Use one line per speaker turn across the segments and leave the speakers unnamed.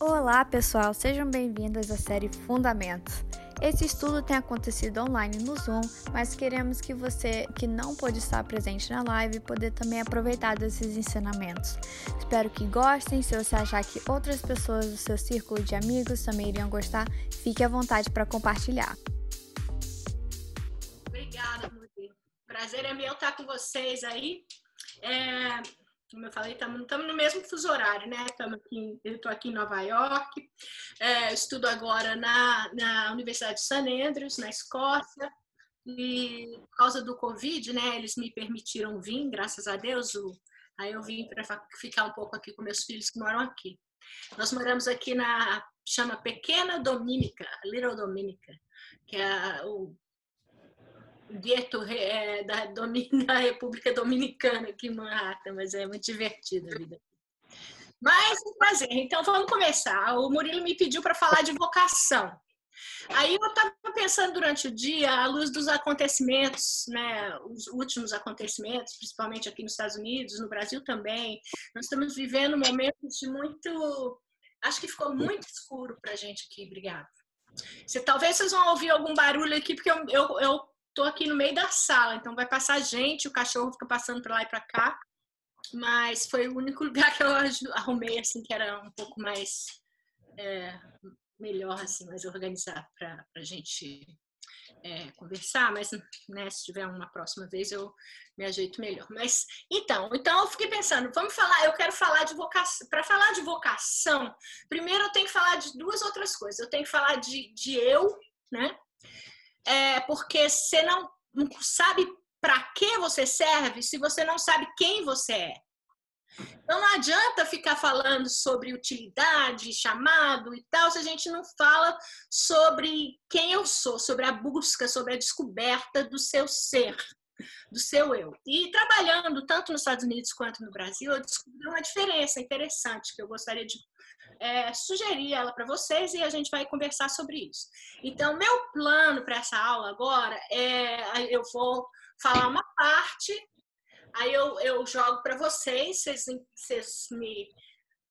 Olá, pessoal, sejam bem-vindos à série Fundamentos. Esse estudo tem acontecido online no Zoom, mas queremos que você que não pôde estar presente na live poder também aproveitar desses ensinamentos. Espero que gostem. Se você achar que outras pessoas do seu círculo de amigos também iriam gostar, fique à vontade para compartilhar.
Obrigada. Prazer é meu estar com vocês aí. É, como eu falei, estamos no mesmo fuso horário, né? aqui, eu estou aqui em Nova York, é, estudo agora na, na Universidade de St. Andrews, na Escócia, e por causa do Covid, né, eles me permitiram vir, graças a Deus, o, aí eu vim para ficar um pouco aqui com meus filhos que moram aqui. Nós moramos aqui na, chama Pequena Dominica, Little Dominica, que é o gueto é, da, da República Dominicana aqui em Manhattan, mas é muito divertida a vida. Mas, um prazer. Então, vamos começar. O Murilo me pediu para falar de vocação. Aí eu estava pensando durante o dia, à luz dos acontecimentos, né, os últimos acontecimentos, principalmente aqui nos Estados Unidos, no Brasil também, nós estamos vivendo momentos de muito. Acho que ficou muito escuro para a gente aqui, obrigada. Você, talvez vocês vão ouvir algum barulho aqui, porque eu, eu, eu tô aqui no meio da sala, então vai passar gente, o cachorro fica passando para lá e para cá. Mas foi o único lugar que eu arrumei, assim, que era um pouco mais é, melhor, assim, mais organizado para a gente é, conversar, mas né, se tiver uma próxima vez eu me ajeito melhor. Mas então, então eu fiquei pensando, vamos falar, eu quero falar de vocação. Para falar de vocação, primeiro eu tenho que falar de duas outras coisas. Eu tenho que falar de, de eu, né? É, porque você não, sabe para que você serve se você não sabe quem você é. Então não adianta ficar falando sobre utilidade, chamado e tal, se a gente não fala sobre quem eu sou, sobre a busca, sobre a descoberta do seu ser, do seu eu. E trabalhando tanto nos Estados Unidos quanto no Brasil, eu descobri uma diferença interessante que eu gostaria de é, sugerir ela para vocês e a gente vai conversar sobre isso. Então, meu plano para essa aula agora é eu vou falar uma parte, aí eu, eu jogo para vocês, vocês, vocês me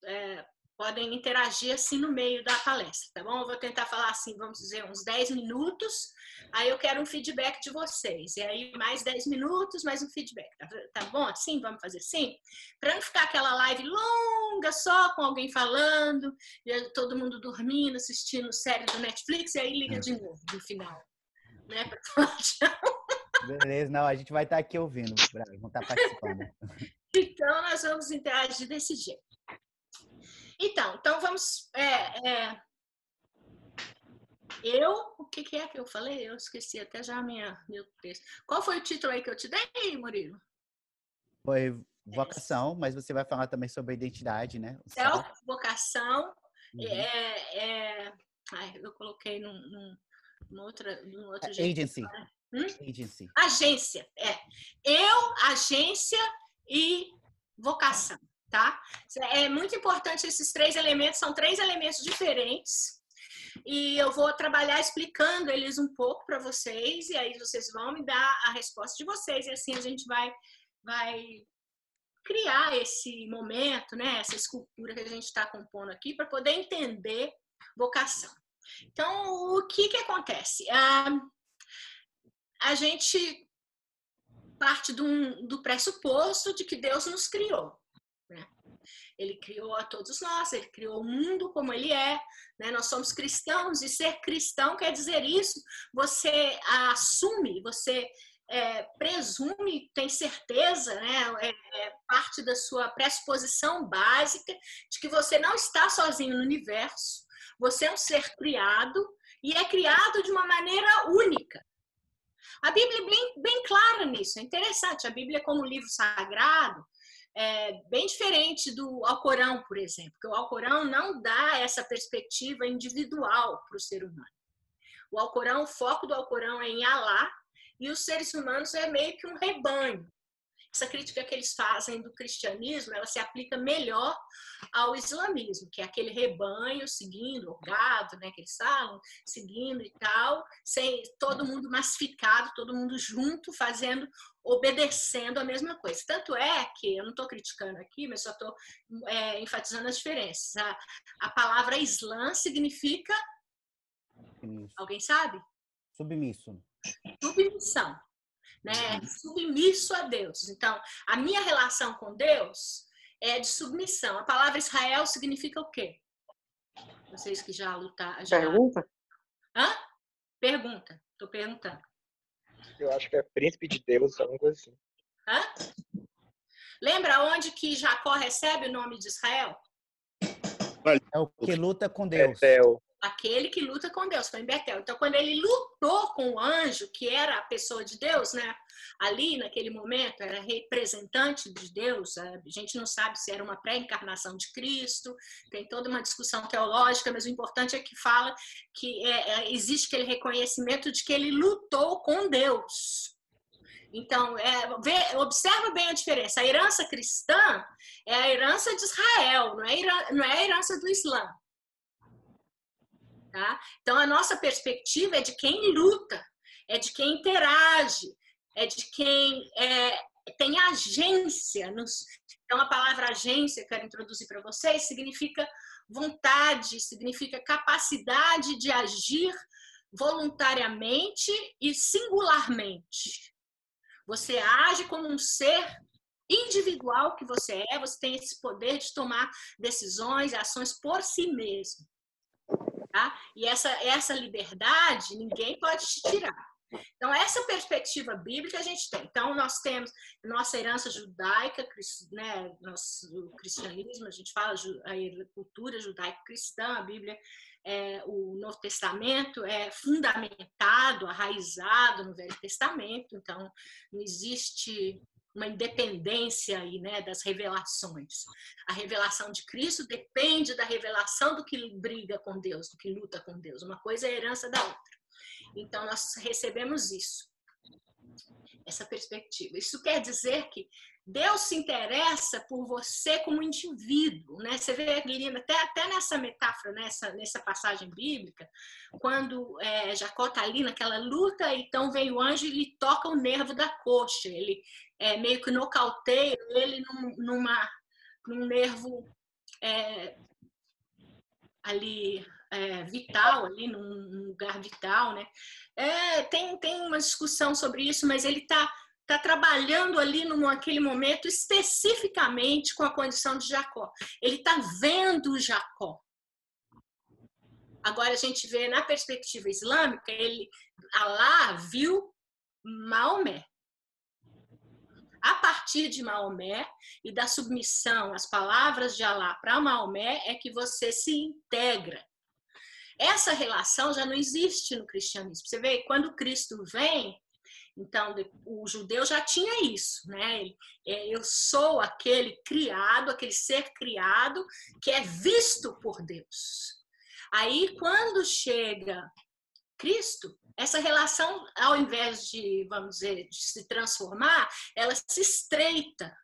é, podem interagir assim no meio da palestra, tá bom? Eu vou tentar falar assim, vamos dizer, uns 10 minutos, aí eu quero um feedback de vocês, e aí mais 10 minutos, mais um feedback, tá, tá bom? Assim, vamos fazer assim? Para não ficar aquela live longa só com alguém falando, e todo mundo dormindo, assistindo série do Netflix, e aí liga de novo no final, né?
Beleza, não, a gente vai estar aqui ouvindo, vamos estar participando.
Então, nós vamos interagir desse jeito. Então, então vamos. É, é, eu, o que, que, é que eu falei? Eu esqueci até já minha, meu texto. Qual foi o título aí que eu te dei, Murilo?
Foi vocação, mas você vai falar também sobre a identidade, né?
Self, vocação. Uhum. É, é, ai, eu coloquei num, num, num, outra, num outro
Agency.
Hum?
Agency.
Agência, é. Eu, agência e vocação tá? É muito importante esses três elementos, são três elementos diferentes. E eu vou trabalhar explicando eles um pouco para vocês, e aí vocês vão me dar a resposta de vocês, e assim a gente vai, vai criar esse momento, né, essa escultura que a gente está compondo aqui, para poder entender vocação. Então, o que, que acontece? Ah, a gente parte do, do pressuposto de que Deus nos criou. Ele criou a todos nós, ele criou o mundo como ele é, né? nós somos cristãos e ser cristão quer dizer isso. Você assume, você é, presume, tem certeza, né? É, é parte da sua pressuposição básica de que você não está sozinho no universo, você é um ser criado e é criado de uma maneira única. A Bíblia é bem, bem clara nisso, é interessante. A Bíblia, como livro sagrado, é, bem diferente do Alcorão, por exemplo, porque o Alcorão não dá essa perspectiva individual para o ser humano. O Alcorão, o foco do Alcorão é em Alá e os seres humanos é meio que um rebanho. Essa crítica que eles fazem do cristianismo, ela se aplica melhor ao islamismo, que é aquele rebanho seguindo, o gado, né, que eles falam, seguindo e tal, sem todo mundo massificado, todo mundo junto, fazendo, obedecendo a mesma coisa. Tanto é que, eu não estou criticando aqui, mas só estou é, enfatizando as diferenças. A, a palavra Islã significa. Submisso. Alguém sabe?
Submisso.
Submissão. Né? Submisso a Deus. Então, a minha relação com Deus é de submissão. A palavra Israel significa o quê? Vocês que já lutaram. Já...
Pergunta?
Hã? Pergunta. Estou perguntando.
Eu acho que é príncipe de Deus, alguma coisa assim.
Hã? Lembra onde que Jacó recebe o nome de Israel?
É o que luta com Deus.
Betel.
Aquele que luta com Deus, foi em Betel. Então, quando ele lutou com o anjo, que era a pessoa de Deus, né? Ali, naquele momento, era representante de Deus. A gente não sabe se era uma pré-encarnação de Cristo, tem toda uma discussão teológica, mas o importante é que fala que é, é, existe aquele reconhecimento de que ele lutou com Deus. Então, é, vê, observa bem a diferença. A herança cristã é a herança de Israel, não é, não é a herança do Islã. Tá? Então, a nossa perspectiva é de quem luta, é de quem interage, é de quem é, tem agência. Nos... Então, a palavra agência, quero introduzir para vocês, significa vontade, significa capacidade de agir voluntariamente e singularmente. Você age como um ser individual que você é, você tem esse poder de tomar decisões e ações por si mesmo. Tá? E essa, essa liberdade ninguém pode te tirar. Então, essa perspectiva bíblica a gente tem. Então, nós temos nossa herança judaica, né, nosso cristianismo, a gente fala a cultura judaico-cristã, a Bíblia, é, o Novo Testamento é fundamentado, arraizado no Velho Testamento, então não existe uma independência aí, né, das revelações. A revelação de Cristo depende da revelação do que briga com Deus, do que luta com Deus. Uma coisa é herança da outra. Então nós recebemos isso. Essa perspectiva. Isso quer dizer que Deus se interessa por você como indivíduo, né? Você vê, Guilherme, até, até nessa metáfora, nessa, nessa passagem bíblica, quando é, Jacó está ali naquela luta, então vem o anjo e lhe toca o nervo da coxa. Ele é, meio que nocauteia ele num, numa, num nervo é, ali é, vital, ali num lugar vital, né? É, tem, tem uma discussão sobre isso, mas ele está tá trabalhando ali naquele momento especificamente com a condição de Jacó. Ele está vendo Jacó. Agora a gente vê na perspectiva islâmica, ele Alá viu Maomé a partir de Maomé e da submissão às palavras de Alá para Maomé é que você se integra. Essa relação já não existe no cristianismo. Você vê, quando Cristo vem, então o judeu já tinha isso, né? É, eu sou aquele criado, aquele ser criado que é visto por Deus. Aí, quando chega Cristo, essa relação, ao invés de, vamos dizer, de se transformar, ela se estreita.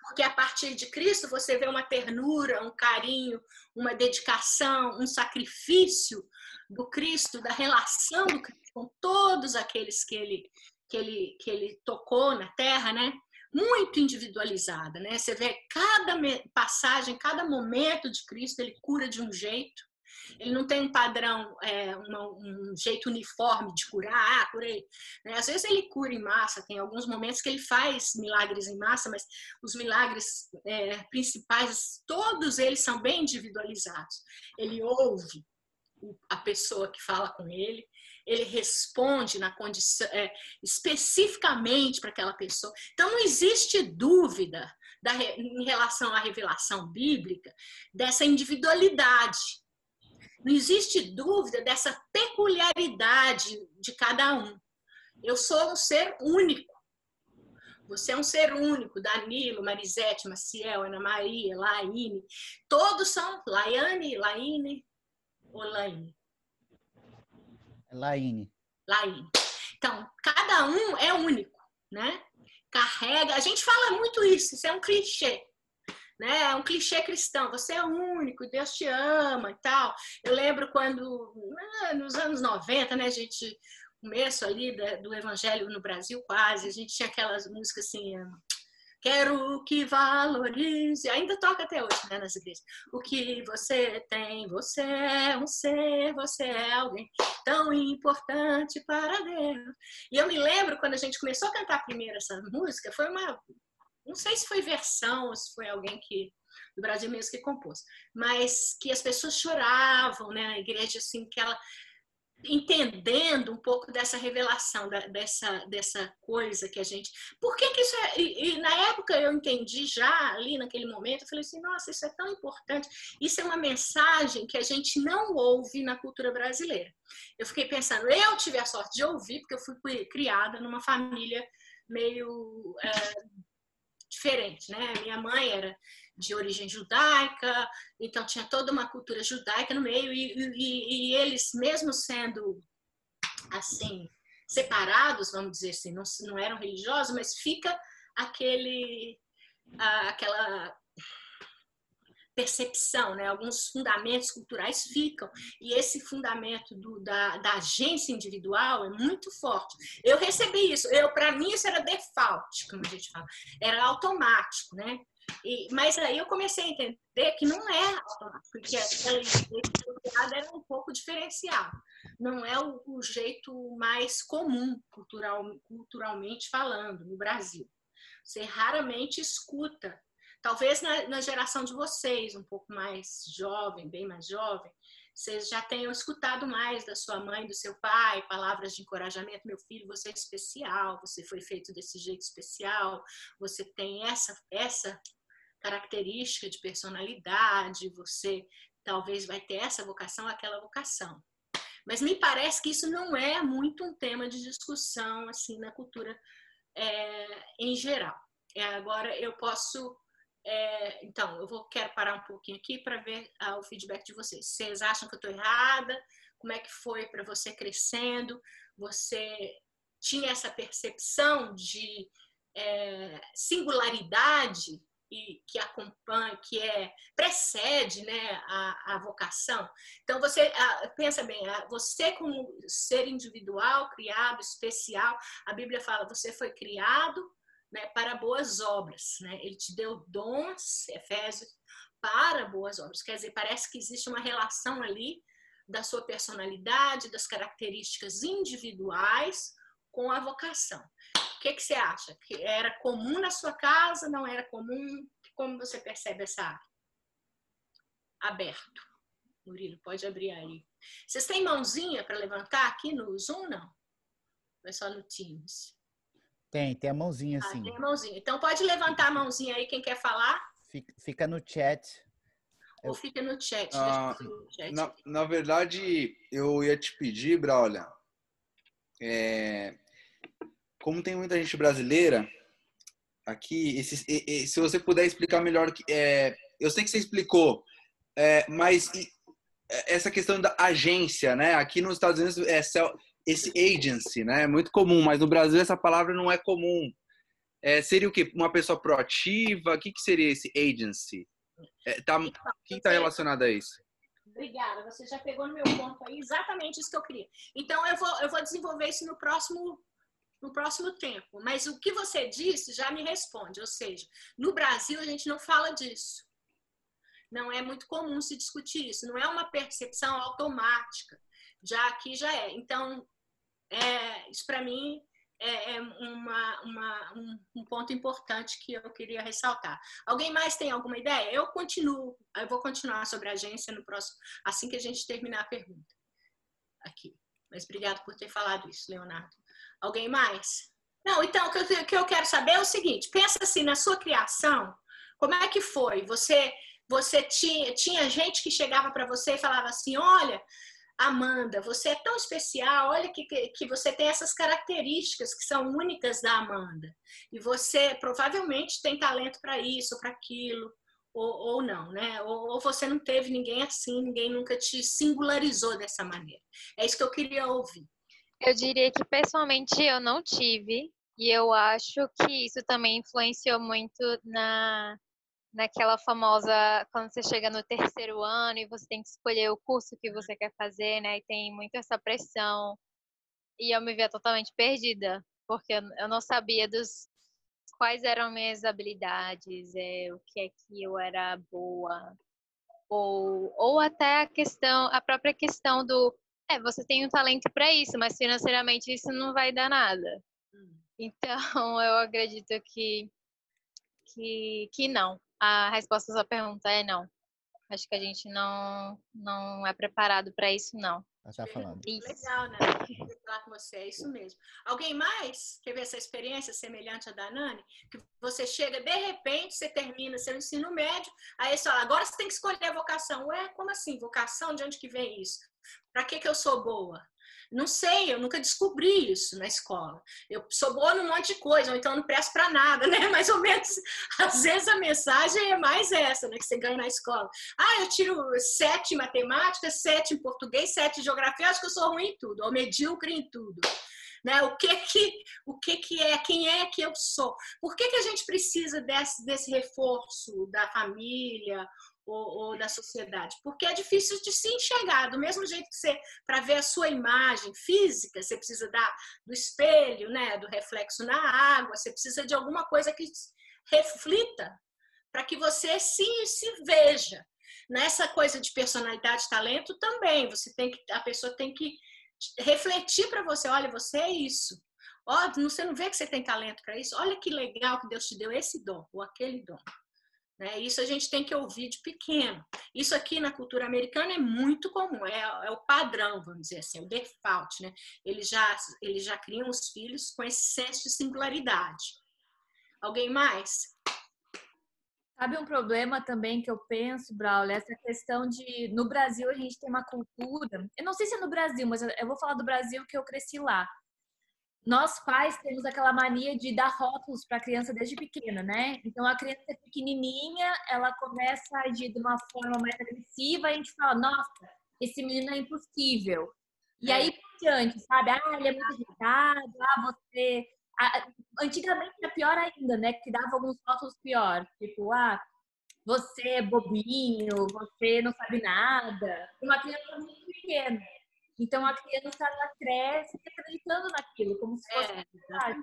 Porque a partir de Cristo você vê uma ternura, um carinho, uma dedicação, um sacrifício do Cristo, da relação do Cristo com todos aqueles que ele, que ele, que ele tocou na terra, né? Muito individualizada, né? Você vê cada passagem, cada momento de Cristo, ele cura de um jeito, ele não tem um padrão, é, uma, um jeito uniforme de curar, ah, curei. Né? Às vezes ele cura em massa, tem alguns momentos que ele faz milagres em massa, mas os milagres é, principais, todos eles são bem individualizados. Ele ouve a pessoa que fala com ele, ele responde na condição é, especificamente para aquela pessoa. Então não existe dúvida da, em relação à revelação bíblica dessa individualidade. Não existe dúvida dessa peculiaridade de cada um. Eu sou um ser único. Você é um ser único. Danilo, Marisete, Maciel, Ana Maria, Laine. Todos são Laiane, Laine ou Laine?
Laine.
Laine. Então, cada um é único, né? Carrega. A gente fala muito isso, isso é um clichê. Né? É um clichê cristão, você é único, Deus te ama e tal. Eu lembro quando, ah, nos anos 90, né, gente, começo ali do evangelho no Brasil quase, a gente tinha aquelas músicas assim, Quero que valorize, ainda toca até hoje né, nas igrejas. O que você tem, você é um ser, você é alguém tão importante para Deus. E eu me lembro quando a gente começou a cantar primeiro essa música, foi uma. Não sei se foi versão ou se foi alguém que do Brasil mesmo que compôs, mas que as pessoas choravam, né, na igreja, assim, que ela entendendo um pouco dessa revelação, da, dessa, dessa coisa que a gente. Por que, que isso é. E, e, na época eu entendi já, ali naquele momento, eu falei assim: nossa, isso é tão importante. Isso é uma mensagem que a gente não ouve na cultura brasileira. Eu fiquei pensando, eu tive a sorte de ouvir, porque eu fui criada numa família meio é, diferente, né? Minha mãe era de origem judaica, então tinha toda uma cultura judaica no meio, e, e, e eles, mesmo sendo assim, separados, vamos dizer assim, não, não eram religiosos, mas fica aquele, aquela percepção, né? alguns fundamentos culturais ficam, e esse fundamento do, da, da, agência individual é muito forte. Eu recebi isso, eu para mim isso era default, como a gente fala, era automático, né? E, mas aí eu comecei a entender que não é automático, porque aquela identidade era um pouco diferenciada. Não é o, o jeito mais comum, cultural, culturalmente falando, no Brasil. Você raramente escuta. Talvez na, na geração de vocês, um pouco mais jovem, bem mais jovem, vocês já tenham escutado mais da sua mãe, do seu pai, palavras de encorajamento. Meu filho, você é especial, você foi feito desse jeito especial, você tem essa, essa característica de personalidade, você talvez vai ter essa vocação, aquela vocação. Mas me parece que isso não é muito um tema de discussão assim na cultura é, em geral. É, agora eu posso, é, então eu vou quero parar um pouquinho aqui para ver ah, o feedback de vocês. Vocês acham que eu estou errada? Como é que foi para você crescendo? Você tinha essa percepção de é, singularidade e que acompanha, que é precede, né, a, a vocação. Então você a, pensa bem, a, você como ser individual, criado, especial, a Bíblia fala, você foi criado, né, para boas obras, né? Ele te deu dons, Efésios, para boas obras. Quer dizer, parece que existe uma relação ali da sua personalidade, das características individuais com a vocação que, que você acha? Que era comum na sua casa? Não era comum? Como você percebe essa? Aberto. Murilo, pode abrir aí. Vocês têm mãozinha para levantar aqui no Zoom, não? É só no Teams?
Tem, tem a mãozinha
ah,
sim.
Tem a mãozinha. Então pode levantar a mãozinha aí, quem quer falar?
Fica, fica no chat.
Ou fica no chat.
Ah, no chat. Na, na, verdade, eu ia te pedir, Braulha, é, como tem muita gente brasileira aqui, esse, se você puder explicar melhor, é, eu sei que você explicou, é, mas é, essa questão da agência, né? Aqui nos Estados Unidos é esse agency, né? É muito comum, mas no Brasil essa palavra não é comum. É, seria o quê? Uma pessoa proativa? O que, que seria esse agency? É, tá, o que está relacionado a isso?
Obrigada, você já pegou no meu ponto aí, exatamente isso que eu queria. Então, eu vou, eu vou desenvolver isso no próximo no próximo tempo. Mas o que você disse já me responde, ou seja, no Brasil a gente não fala disso. Não é muito comum se discutir isso, não é uma percepção automática. Já aqui já é. Então, é, isso para mim é, é uma, uma, um, um, ponto importante que eu queria ressaltar. Alguém mais tem alguma ideia? Eu continuo, eu vou continuar sobre a agência no próximo, assim que a gente terminar a pergunta aqui. Mas obrigado por ter falado isso, Leonardo. Alguém mais? Não, então, o que eu, que eu quero saber é o seguinte: pensa assim, na sua criação, como é que foi? Você, você tinha, tinha gente que chegava para você e falava assim: olha, Amanda, você é tão especial, olha que, que, você tem essas características que são únicas da Amanda. E você provavelmente tem talento para isso, para aquilo, ou, ou não, né? Ou, ou, você não teve ninguém assim, ninguém nunca te singularizou dessa maneira. É isso que eu queria ouvir.
Eu diria que pessoalmente eu não tive, e eu acho que isso também influenciou muito na,
naquela famosa quando você chega no terceiro ano e você tem que escolher o curso que você quer fazer, né? E tem muito essa pressão. E eu me via totalmente perdida, porque eu não sabia dos quais eram minhas habilidades, é, o que é que eu era boa, ou, ou até a questão, a própria questão do, é, você tem um talento para isso, mas financeiramente isso não vai dar nada. Hum. Então, eu acredito que, que, que não. A resposta à sua pergunta é não. Acho que a gente não, não é preparado para isso, não.
Ela tá falando.
Isso. Legal, né? falar com você, é isso mesmo. Alguém mais quer ver essa experiência semelhante à da Nani? Que você chega, de repente, você termina seu ensino médio, aí você fala, agora você tem que escolher a vocação. Ué, como assim? Vocação? De onde que vem isso? Para que, que eu sou boa? Não sei, eu nunca descobri isso na escola. Eu sou boa num monte de coisa, ou então não presto para nada, né? Mais ou menos, às vezes a mensagem é mais essa, né? Que você ganha na escola. Ah, eu tiro sete em matemática, sete em português, sete em geografia, acho que eu sou ruim em tudo, ou medíocre em tudo. Né? O que que o que que é, quem é que eu sou? Por que que a gente precisa desse desse reforço da família ou, ou, da sociedade, porque é difícil de se enxergar. Do mesmo jeito que você, para ver a sua imagem física, você precisa da, do espelho, né, do reflexo na água, você precisa de alguma coisa que reflita para que você se, se veja. Nessa coisa de personalidade, talento também, você tem que a pessoa tem que refletir para você, olha, você é isso. Ó, você não vê que você tem talento para isso? Olha que legal que Deus te deu esse dom ou aquele dom. Né? Isso a gente tem que ouvir de pequeno. Isso aqui na cultura americana é muito comum, é, é o padrão, vamos dizer assim, é o default. Né? Eles, já, eles já criam os filhos com esse senso de singularidade. Alguém mais?
Sabe um problema também que eu penso, Braulio, essa questão de no Brasil a gente tem uma cultura, eu não sei se é no Brasil, mas eu vou falar do Brasil que eu cresci lá nós pais temos aquela mania de dar rótulos para a criança desde pequena, né? Então a criança é pequenininha, ela começa a agir de uma forma mais agressiva, a gente fala, nossa, esse menino é impossível. E aí por diante, sabe? Ah, ele é muito irritado, ah, você. Ah, antigamente era pior ainda, né? Que dava alguns rótulos pior, tipo, ah, você é bobinho, você não sabe nada. Uma criança muito pequena. Então a criança ela cresce acreditando naquilo, como se fosse é, verdade.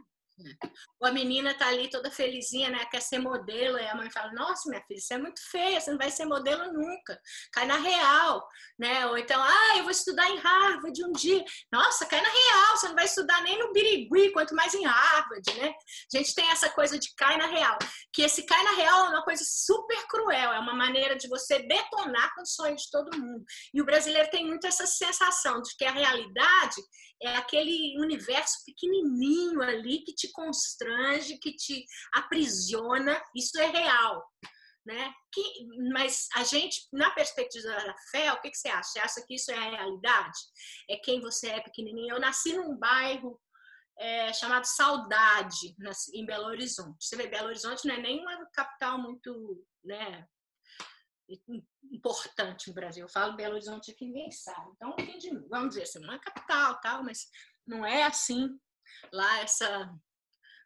Ou a menina tá ali toda felizinha, né? Quer ser modelo, e a mãe fala: Nossa, minha filha, você é muito feia, você não vai ser modelo nunca. Cai na real, né? Ou então, ah, eu vou estudar em Harvard um dia. Nossa, cai na real, você não vai estudar nem no Birigui, quanto mais em Harvard, né? A gente tem essa coisa de cai na real. Que esse cai na real é uma coisa super cruel, é uma maneira de você detonar com o sonho de todo mundo. E o brasileiro tem muito essa sensação de que a realidade é aquele universo pequenininho ali que te constrange, que te aprisiona, isso é real. Né? Que, mas a gente, na perspectiva da fé, o que, que você acha? Você acha que isso é a realidade? É quem você é pequenininho? Eu nasci num bairro é, chamado Saudade, em Belo Horizonte. Você vê, Belo Horizonte não é nem uma capital muito né, importante no Brasil. Eu falo Belo Horizonte aqui, ninguém sabe. Então, vamos dizer assim, uma capital, tal, mas não é assim lá essa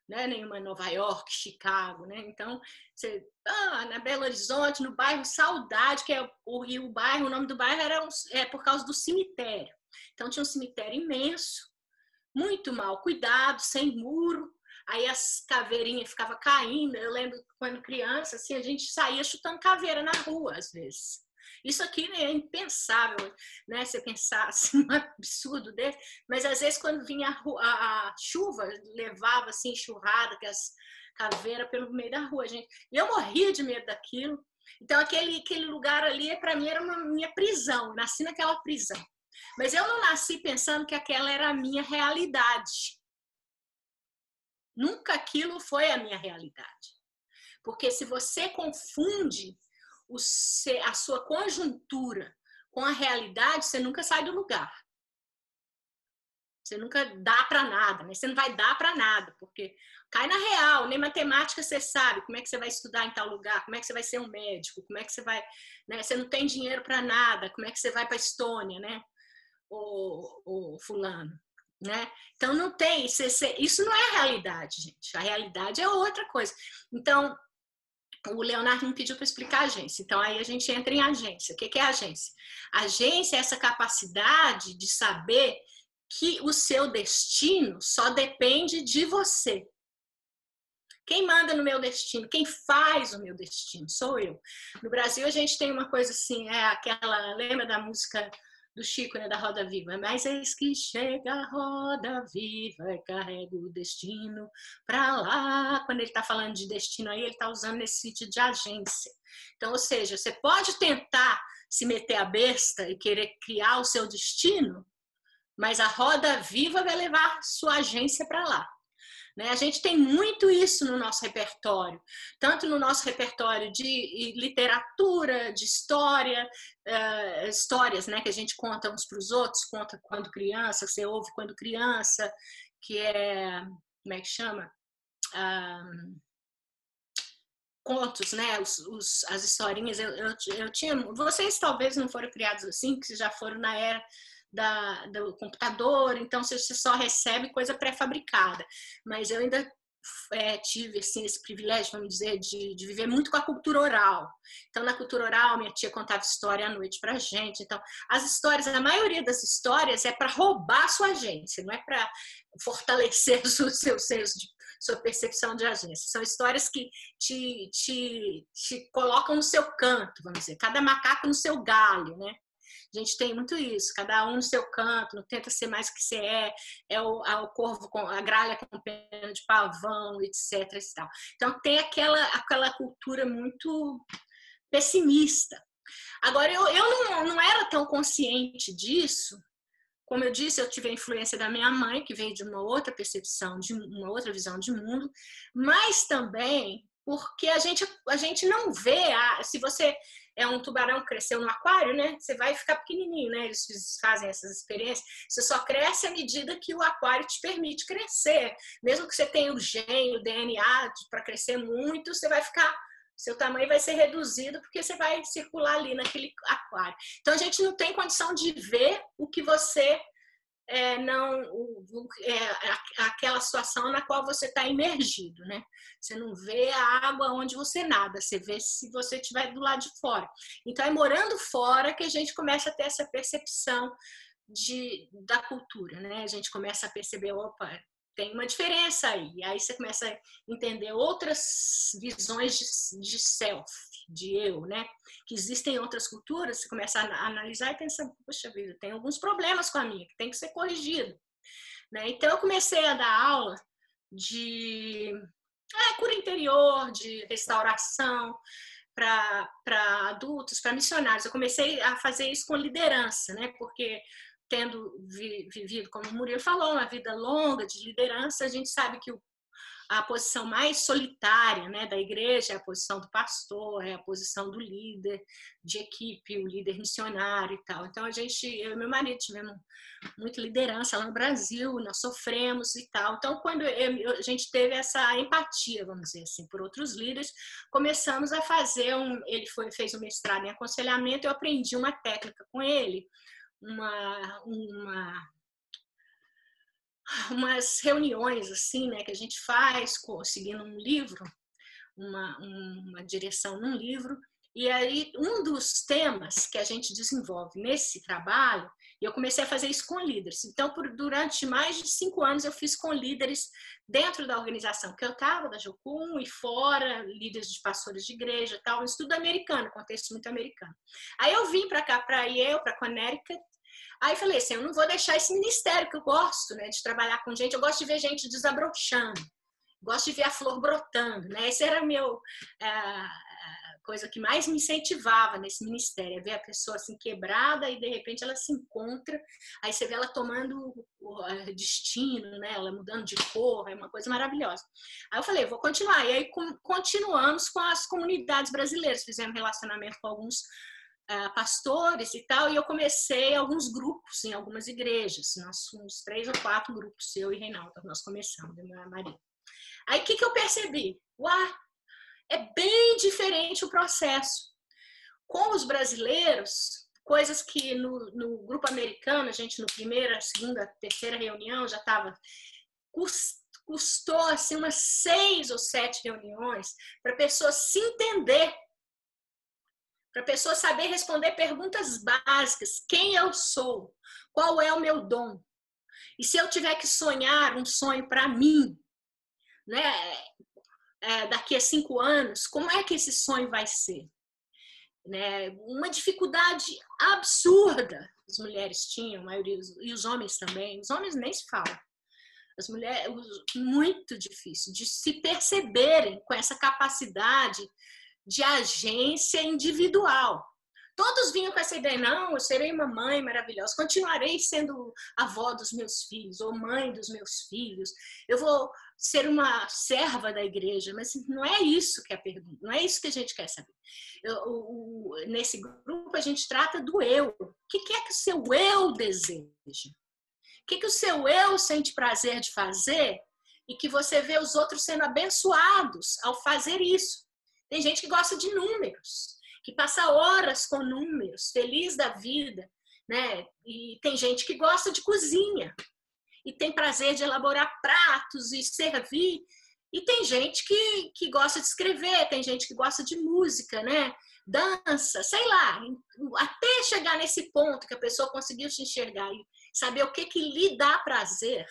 né, nenhuma Nova York, Chicago, né? Então, você, ah, na Belo Horizonte, no bairro Saudade, que é o, o bairro, o nome do bairro era um, é por causa do cemitério. Então, tinha um cemitério imenso, muito mal cuidado, sem muro, aí as caveirinhas ficavam caindo. Eu lembro quando criança, assim, a gente saía chutando caveira na rua, às vezes. Isso aqui é impensável, né? Você pensar assim, um absurdo desse. Mas às vezes quando vinha a, a, a chuva, levava assim enxurrada, que as caveiras pelo meio da rua, gente. E eu morria de medo daquilo. Então aquele aquele lugar ali para mim era uma minha prisão. Nasci naquela prisão. Mas eu não nasci pensando que aquela era a minha realidade. Nunca aquilo foi a minha realidade. Porque se você confunde o, a sua conjuntura com a realidade, você nunca sai do lugar. Você nunca dá para nada, né? Você não vai dar para nada, porque cai na real, nem matemática você sabe como é que você vai estudar em tal lugar, como é que você vai ser um médico, como é que você vai, né? Você não tem dinheiro para nada, como é que você vai para Estônia, né? O, o fulano, né? Então não tem, isso, isso não é a realidade, gente. A realidade é outra coisa. Então o Leonardo me pediu para explicar a agência. Então, aí a gente entra em agência. O que é agência? Agência é essa capacidade de saber que o seu destino só depende de você. Quem manda no meu destino? Quem faz o meu destino? Sou eu. No Brasil, a gente tem uma coisa assim, é aquela. Lembra da música do Chico, né, da Roda Viva. Mas eis que chega a roda viva e carrega o destino para lá. Quando ele está falando de destino aí, ele está usando esse sentido de agência. Então, ou seja, você pode tentar se meter a besta e querer criar o seu destino, mas a roda viva vai levar sua agência para lá. Né? A gente tem muito isso no nosso repertório, tanto no nosso repertório de literatura, de história, uh, histórias né, que a gente conta uns para os outros, conta quando criança, você ouve quando criança, que é, como é que chama? Um, contos, né? Os, os, as historinhas, eu, eu, eu tinha. Vocês talvez não foram criados assim, que já foram na era da, do computador, então você só recebe coisa pré-fabricada. Mas eu ainda é, tive assim, esse privilégio, vamos dizer, de, de, viver muito com a cultura oral. Então, na cultura oral, minha tia contava história à noite para gente. Então, as histórias, a maioria das histórias é para roubar a sua agência, não é para fortalecer o seu senso de sua percepção de agência. São histórias que te, te, te colocam no seu canto, vamos dizer, cada macaco no seu galho, né? A gente tem muito isso, cada um no seu canto, não tenta ser mais que você é, é o, a, o corvo com a gralha com pena de pavão, etc. Então tem aquela, aquela cultura muito pessimista. Agora, eu, eu não, não era tão consciente disso. Como eu disse, eu tive a influência da minha mãe, que veio de uma outra percepção, de uma outra visão de mundo, mas também porque a gente, a gente não vê, a, se você é um tubarão que cresceu no aquário, né? Você vai ficar pequenininho, né? Eles fazem essas experiências. Você só cresce à medida que o aquário te permite crescer. Mesmo que você tenha o gene, o DNA para crescer muito, você vai ficar seu tamanho vai ser reduzido porque você vai circular ali naquele aquário. Então a gente não tem condição de ver o que você é, não o, é, aquela situação na qual você está imergido, né? Você não vê a água onde você nada, você vê se você estiver do lado de fora. Então é morando fora que a gente começa a ter essa percepção de, da cultura, né? A gente começa a perceber, opa, tem uma diferença aí. E aí você começa a entender outras visões de, de self, de eu, né? Que existem em outras culturas, você começa a analisar e pensa, poxa vida, tem alguns problemas com a minha, que tem que ser corrigido. Né? Então eu comecei a dar aula de é, cura interior, de restauração para adultos, para missionários. Eu comecei a fazer isso com liderança, né? Porque tendo vivido, como o Murilo falou, uma vida longa de liderança, a gente sabe que o, a posição mais solitária né, da igreja é a posição do pastor, é a posição do líder de equipe, o líder missionário e tal. Então, a gente, eu e meu marido tivemos muita liderança lá no Brasil, nós sofremos e tal. Então, quando eu, a gente teve essa empatia, vamos dizer assim, por outros líderes, começamos a fazer um. Ele foi, fez um mestrado em aconselhamento, eu aprendi uma técnica com ele uma, uma umas reuniões assim, né, que a gente faz seguindo um livro, uma, uma direção num livro, e aí um dos temas que a gente desenvolve nesse trabalho, e eu comecei a fazer isso com líderes. Então, por, durante mais de cinco anos eu fiz com líderes dentro da organização que eu estava, da Jocum, e fora, líderes de pastores de igreja, tal, um estudo americano, contexto muito americano. Aí eu vim para cá, para Yale, para Connecticut, Aí falei assim, eu não vou deixar esse ministério que eu gosto, né, de trabalhar com gente. Eu gosto de ver gente desabrochando, gosto de ver a flor brotando, né? Esse era meu é, coisa que mais me incentivava nesse ministério, é ver a pessoa assim quebrada e de repente ela se encontra, aí você vê ela tomando o destino, né? Ela mudando de cor, é uma coisa maravilhosa. Aí eu falei, vou continuar. E aí continuamos com as comunidades brasileiras, fizemos relacionamento com alguns uh, pastores e tal, e eu comecei alguns grupos em algumas igrejas. Nós fomos três ou quatro grupos, eu e Reinaldo, nós começamos, minha Maria. Aí o que, que eu percebi? Uau, é bem diferente o processo. Com os brasileiros, coisas que no, no grupo americano, a gente no primeira, segunda, terceira reunião já estava custou assim umas seis ou sete reuniões para a pessoa se entender, para a pessoa saber responder perguntas básicas: quem eu sou, qual é o meu dom, e se eu tiver que sonhar um sonho para mim, né, é, daqui a cinco anos, como é que esse sonho vai ser? Né? Uma dificuldade absurda as mulheres tinham, a maioria, e os homens também. Os homens nem se falam. As mulheres, muito difícil de se perceberem com essa capacidade de agência individual. Todos vinham com essa ideia, não, eu serei uma mãe maravilhosa, continuarei sendo avó dos meus filhos, ou mãe dos meus filhos, eu vou ser uma serva da igreja, mas não é isso que é a pergunta, não é isso que a gente quer saber. Eu, o, nesse grupo a gente trata do eu. O que, que é que o seu eu deseja? O que, que o seu eu sente prazer de fazer e que você vê os outros sendo abençoados ao fazer isso? Tem gente que gosta de números, que passa horas com números, feliz da vida, né? E tem gente que gosta de cozinha e tem prazer de elaborar pratos e servir. E tem gente que, que gosta de escrever, tem gente que gosta de música, né? Dança, sei lá, até chegar nesse ponto que a pessoa conseguiu se enxergar e saber o que, que lhe dá prazer,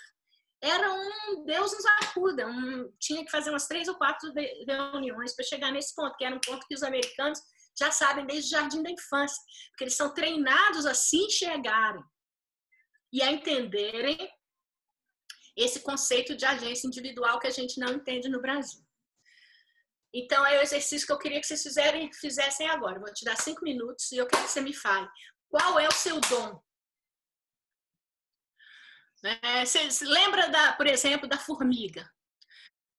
era um Deus nos acuda, um, tinha que fazer umas três ou quatro reuniões para chegar nesse ponto, que era um ponto que os americanos já sabem desde o jardim da infância, porque eles são treinados a se enxergarem e a entenderem esse conceito de agência individual que a gente não entende no Brasil. Então, é o exercício que eu queria que vocês fizerem, fizessem agora. vou te dar cinco minutos e eu quero que você me fale. Qual é o seu dom? É, você lembra, da, por exemplo, da formiga?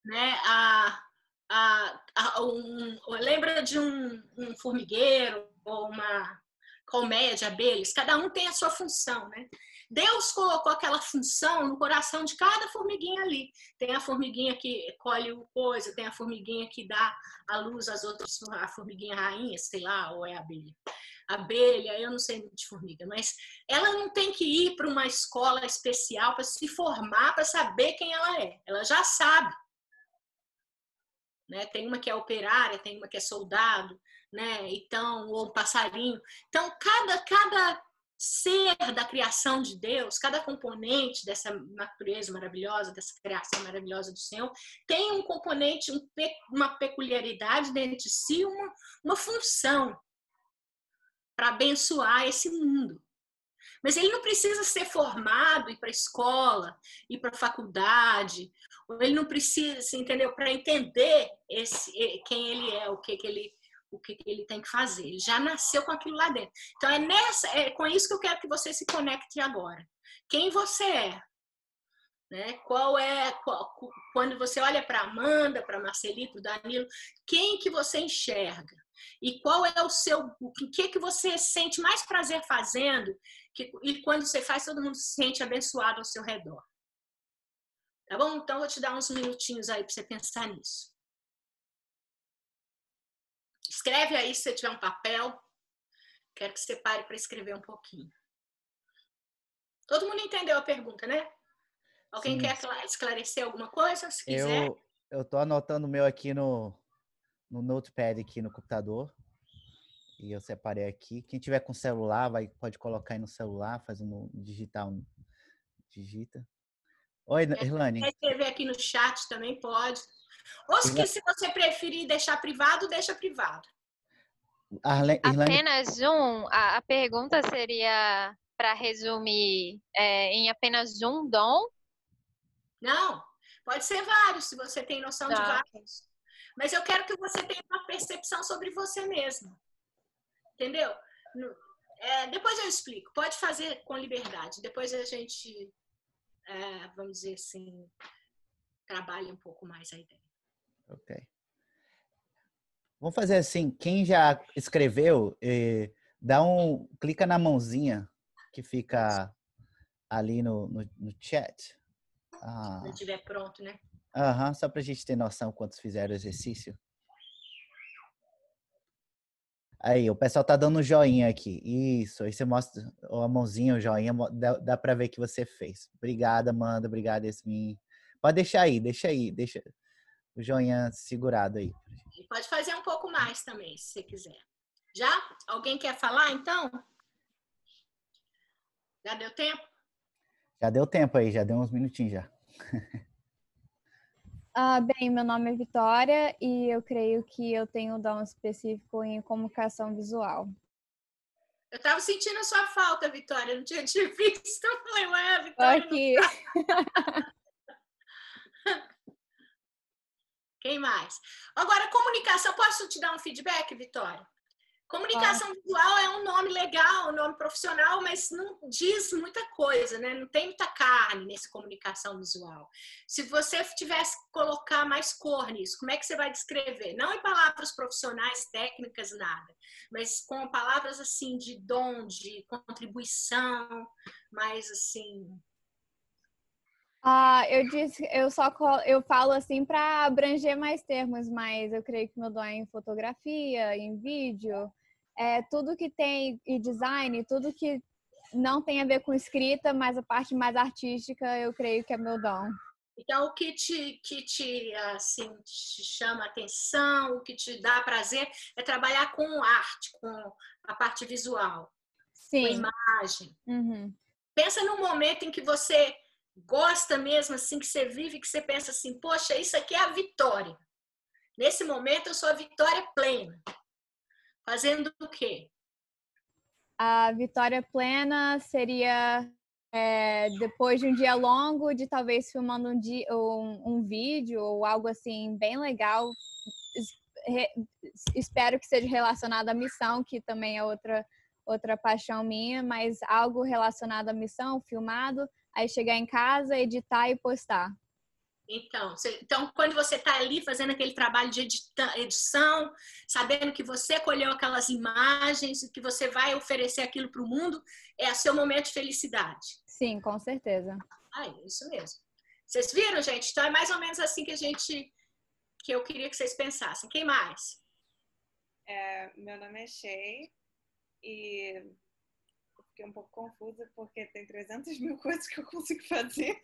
Né? A, a, a um, lembra de um, um formigueiro ou uma colmeia de abelhas? Cada um tem a sua função, né? Deus colocou aquela função no coração de cada formiguinha ali. Tem a formiguinha que colhe o coisa, tem a formiguinha que dá a luz às outras, a formiguinha rainha, sei lá, ou é a abelha. Abelha, eu não sei muito de formiga, mas ela não tem que ir para uma escola especial para se formar, para saber quem ela é. Ela já sabe. Né? Tem uma que é operária, tem uma que é soldado, né? Então, ou passarinho. Então, cada, cada ser da criação de Deus, cada componente dessa natureza maravilhosa, dessa criação maravilhosa do Senhor, tem um componente, um, uma peculiaridade dentro de si, uma, uma função para abençoar esse mundo. Mas ele não precisa ser formado, ir para escola, ir para faculdade, ele não precisa, entendeu? Para entender esse, quem ele é, o que, que ele o que ele tem que fazer. Ele já nasceu com aquilo lá dentro. Então é nessa, é com isso que eu quero que você se conecte agora. Quem você é? Né? Qual é qual, quando você olha para Amanda, para Marcelito, Danilo, quem que você enxerga? E qual é o seu, o que que você sente mais prazer fazendo? Que, e quando você faz, todo mundo se sente abençoado ao seu redor. Tá bom? Então, vou te dar uns minutinhos aí para você pensar nisso. Escreve aí se você tiver um papel. Quero que você pare para escrever um pouquinho. Todo mundo entendeu a pergunta, né? Alguém Sim. quer esclarecer alguma coisa? Se quiser.
Eu, eu tô anotando o meu aqui no, no notepad aqui no computador. E eu separei aqui. Quem tiver com celular, vai, pode colocar aí no celular, fazendo digital. Digita. Oi, Irlane.
Quer escrever aqui no chat também pode. Ou se, se você preferir deixar privado, deixa privado.
Arle... Apenas um? A, a pergunta seria para resumir é, em apenas um dom?
Não, pode ser vários, se você tem noção tá. de vários. Mas eu quero que você tenha uma percepção sobre você mesmo. Entendeu? É, depois eu explico. Pode fazer com liberdade. Depois a gente, é, vamos dizer assim, trabalha um pouco mais a ideia.
Ok. Vamos fazer assim, quem já escreveu, eh, dá um, clica na mãozinha que fica ali no, no, no chat.
Ah. Se estiver pronto, né?
Aham, só para a gente ter noção quantos fizeram o exercício. Aí, o pessoal tá dando joinha aqui. Isso, aí você mostra a mãozinha, o joinha, dá, dá para ver que você fez. Obrigada, Amanda. Obrigada, Yasmin. Pode deixar aí, deixa aí, deixa o joinha segurado aí.
E pode fazer um pouco mais também, se você quiser. Já? Alguém quer falar, então? Já deu tempo?
Já deu tempo aí, já deu uns minutinhos já.
Ah, bem, meu nome é Vitória e eu creio que eu tenho um dom específico em comunicação visual.
Eu tava sentindo a sua falta, Vitória. Não tinha te visto. Eu falei, ué, Vitória.
Aqui.
Quem mais? Agora, comunicação. Posso te dar um feedback, Vitória? Comunicação visual é um nome legal, um nome profissional, mas não diz muita coisa, né? Não tem muita carne nesse comunicação visual. Se você tivesse que colocar mais cor nisso, como é que você vai descrever? Não em palavras profissionais, técnicas, nada, mas com palavras assim de dom, de contribuição, mais assim.
Ah, eu disse, eu só colo- eu falo assim para abranger mais termos, mas eu creio que meu dom é em fotografia, em vídeo, é tudo que tem e design, tudo que não tem a ver com escrita, mas a parte mais artística, eu creio que é meu dom.
Então, o que te, que te, assim, te chama atenção, o que te dá prazer é trabalhar com arte, com a parte visual, com
Sim.
imagem.
Uhum.
Pensa num momento em que você gosta mesmo, assim, que você vive, que você pensa assim, poxa, isso aqui é a vitória. Nesse momento, eu sou a vitória plena. Fazendo o quê?
A vitória plena seria é, depois de um dia longo, de talvez filmando um, dia, um, um vídeo ou algo assim bem legal. Re- espero que seja relacionado à missão, que também é outra, outra paixão minha, mas algo relacionado à missão, filmado, aí chegar em casa, editar e postar.
Então, você- então quando você está ali fazendo aquele trabalho de edita- edição, sabendo que você colheu aquelas imagens e que você vai oferecer aquilo para o mundo, é seu momento de felicidade.
Sim, com certeza.
Ah, é isso mesmo. Vocês viram, gente? Então é mais ou menos assim que a gente que eu queria que vocês pensassem. Quem mais?
É, meu nome é Shay e fiquei um pouco confusa porque tem 300 mil coisas que eu consigo fazer.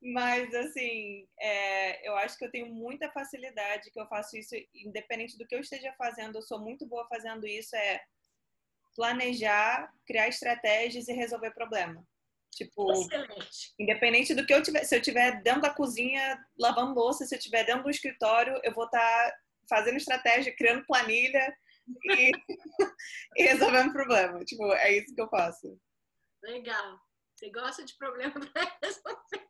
Mas, assim, é, eu acho que eu tenho muita facilidade, que eu faço isso independente do que eu esteja fazendo, eu sou muito boa fazendo isso, é planejar, criar estratégias e resolver problema. Tipo,
Excelente.
independente do que eu tiver, se eu estiver dentro da cozinha lavando louça, se eu estiver dentro do escritório, eu vou estar fazendo estratégia, criando planilha e, e resolvendo problema. Tipo, é isso que eu faço.
Legal. Você gosta de problema para resolver?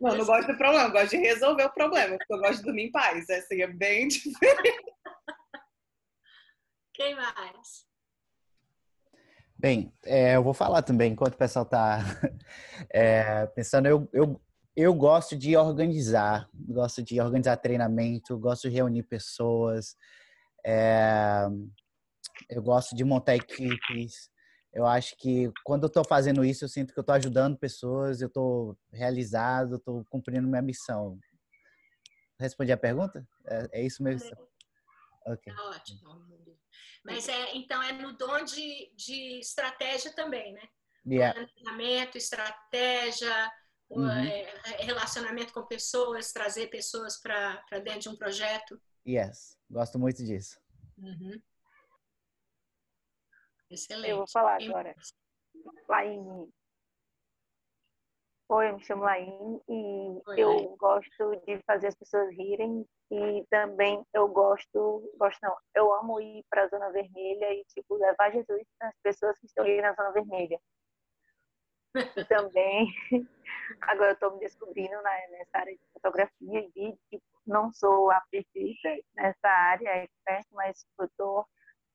Não, eu não gosto do problema, eu gosto de resolver o problema, porque eu gosto de dormir em paz. Assim, é bem diferente.
Quem mais?
Bem, é, eu vou falar também, enquanto o pessoal está pensando, eu, eu, eu gosto de organizar, gosto de organizar treinamento, gosto de reunir pessoas, é, eu gosto de montar equipes. Eu acho que quando eu estou fazendo isso, eu sinto que eu estou ajudando pessoas, eu estou realizado, estou cumprindo minha missão. Respondi a pergunta? É, é isso mesmo? Ok.
Tá ótimo. Mas é, então é no dom de, de estratégia também, né?
Yeah.
Planejamento, estratégia,
Uhum.
é, relacionamento com pessoas, trazer pessoas para dentro de um projeto.
Yes, gosto muito disso.
Uhum. Excelente.
Eu vou falar agora. Laine. Oi, eu me chamo Laine e
Oi,
eu
Laine.
gosto de fazer as pessoas rirem e também eu gosto, gosto não, eu amo ir para a Zona Vermelha e tipo levar Jesus para as pessoas que estão ali na Zona Vermelha. Também, agora eu estou me descobrindo na- nessa área de fotografia e vídeo, não sou a perfeita nessa área, expert, mas eu estou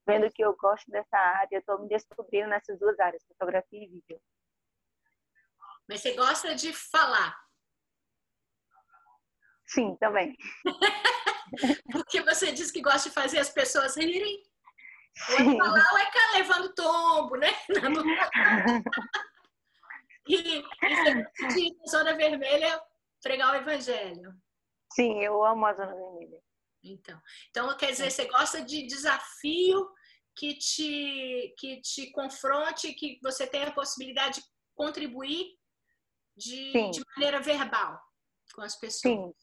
vendo que eu gosto dessa área, estou me descobrindo nessas duas áreas, fotografia e vídeo.
Mas você gosta de falar.
Sim, também.
Porque você diz que gosta de fazer as pessoas rirem. Ou é falar, ou é ficar levando tombo, né? E, e ir na zona vermelha pregar o evangelho.
Sim, eu amo a Zona Vermelha.
Então, então quer dizer, você gosta de desafio que te, que te confronte, que você tenha a possibilidade de contribuir de, de maneira verbal. com as pessoas.
Sim,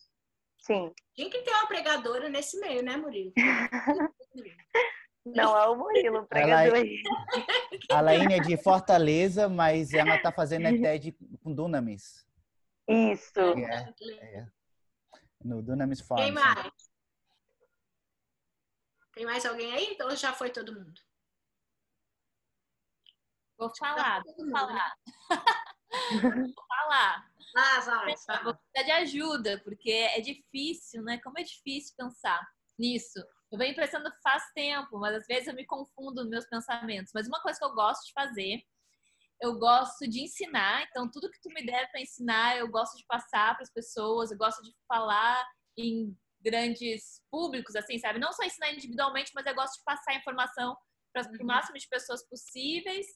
sim.
Tinha que ter uma pregadora nesse meio, né, Murilo?
Não é o Murilo, o
Ela,
pregador
a Laine é de Fortaleza, mas ela tá fazendo a TED com Dunamis.
Isso.
É, é. No Dunamis
Quem
Farm.
mais? Tem mais alguém aí? Ou já foi todo mundo?
Vou falar,
todo
vou falar. vou falar.
Ah, vai,
Eu
vai.
vou precisar de ajuda, porque é difícil, né? Como é difícil pensar nisso. Eu venho pensando faz tempo, mas às vezes eu me confundo nos meus pensamentos. Mas uma coisa que eu gosto de fazer, eu gosto de ensinar. Então, tudo que tu me der para ensinar, eu gosto de passar para as pessoas. Eu gosto de falar em grandes públicos, assim, sabe? Não só ensinar individualmente, mas eu gosto de passar informação para o
Uhum.
máximo de pessoas possíveis.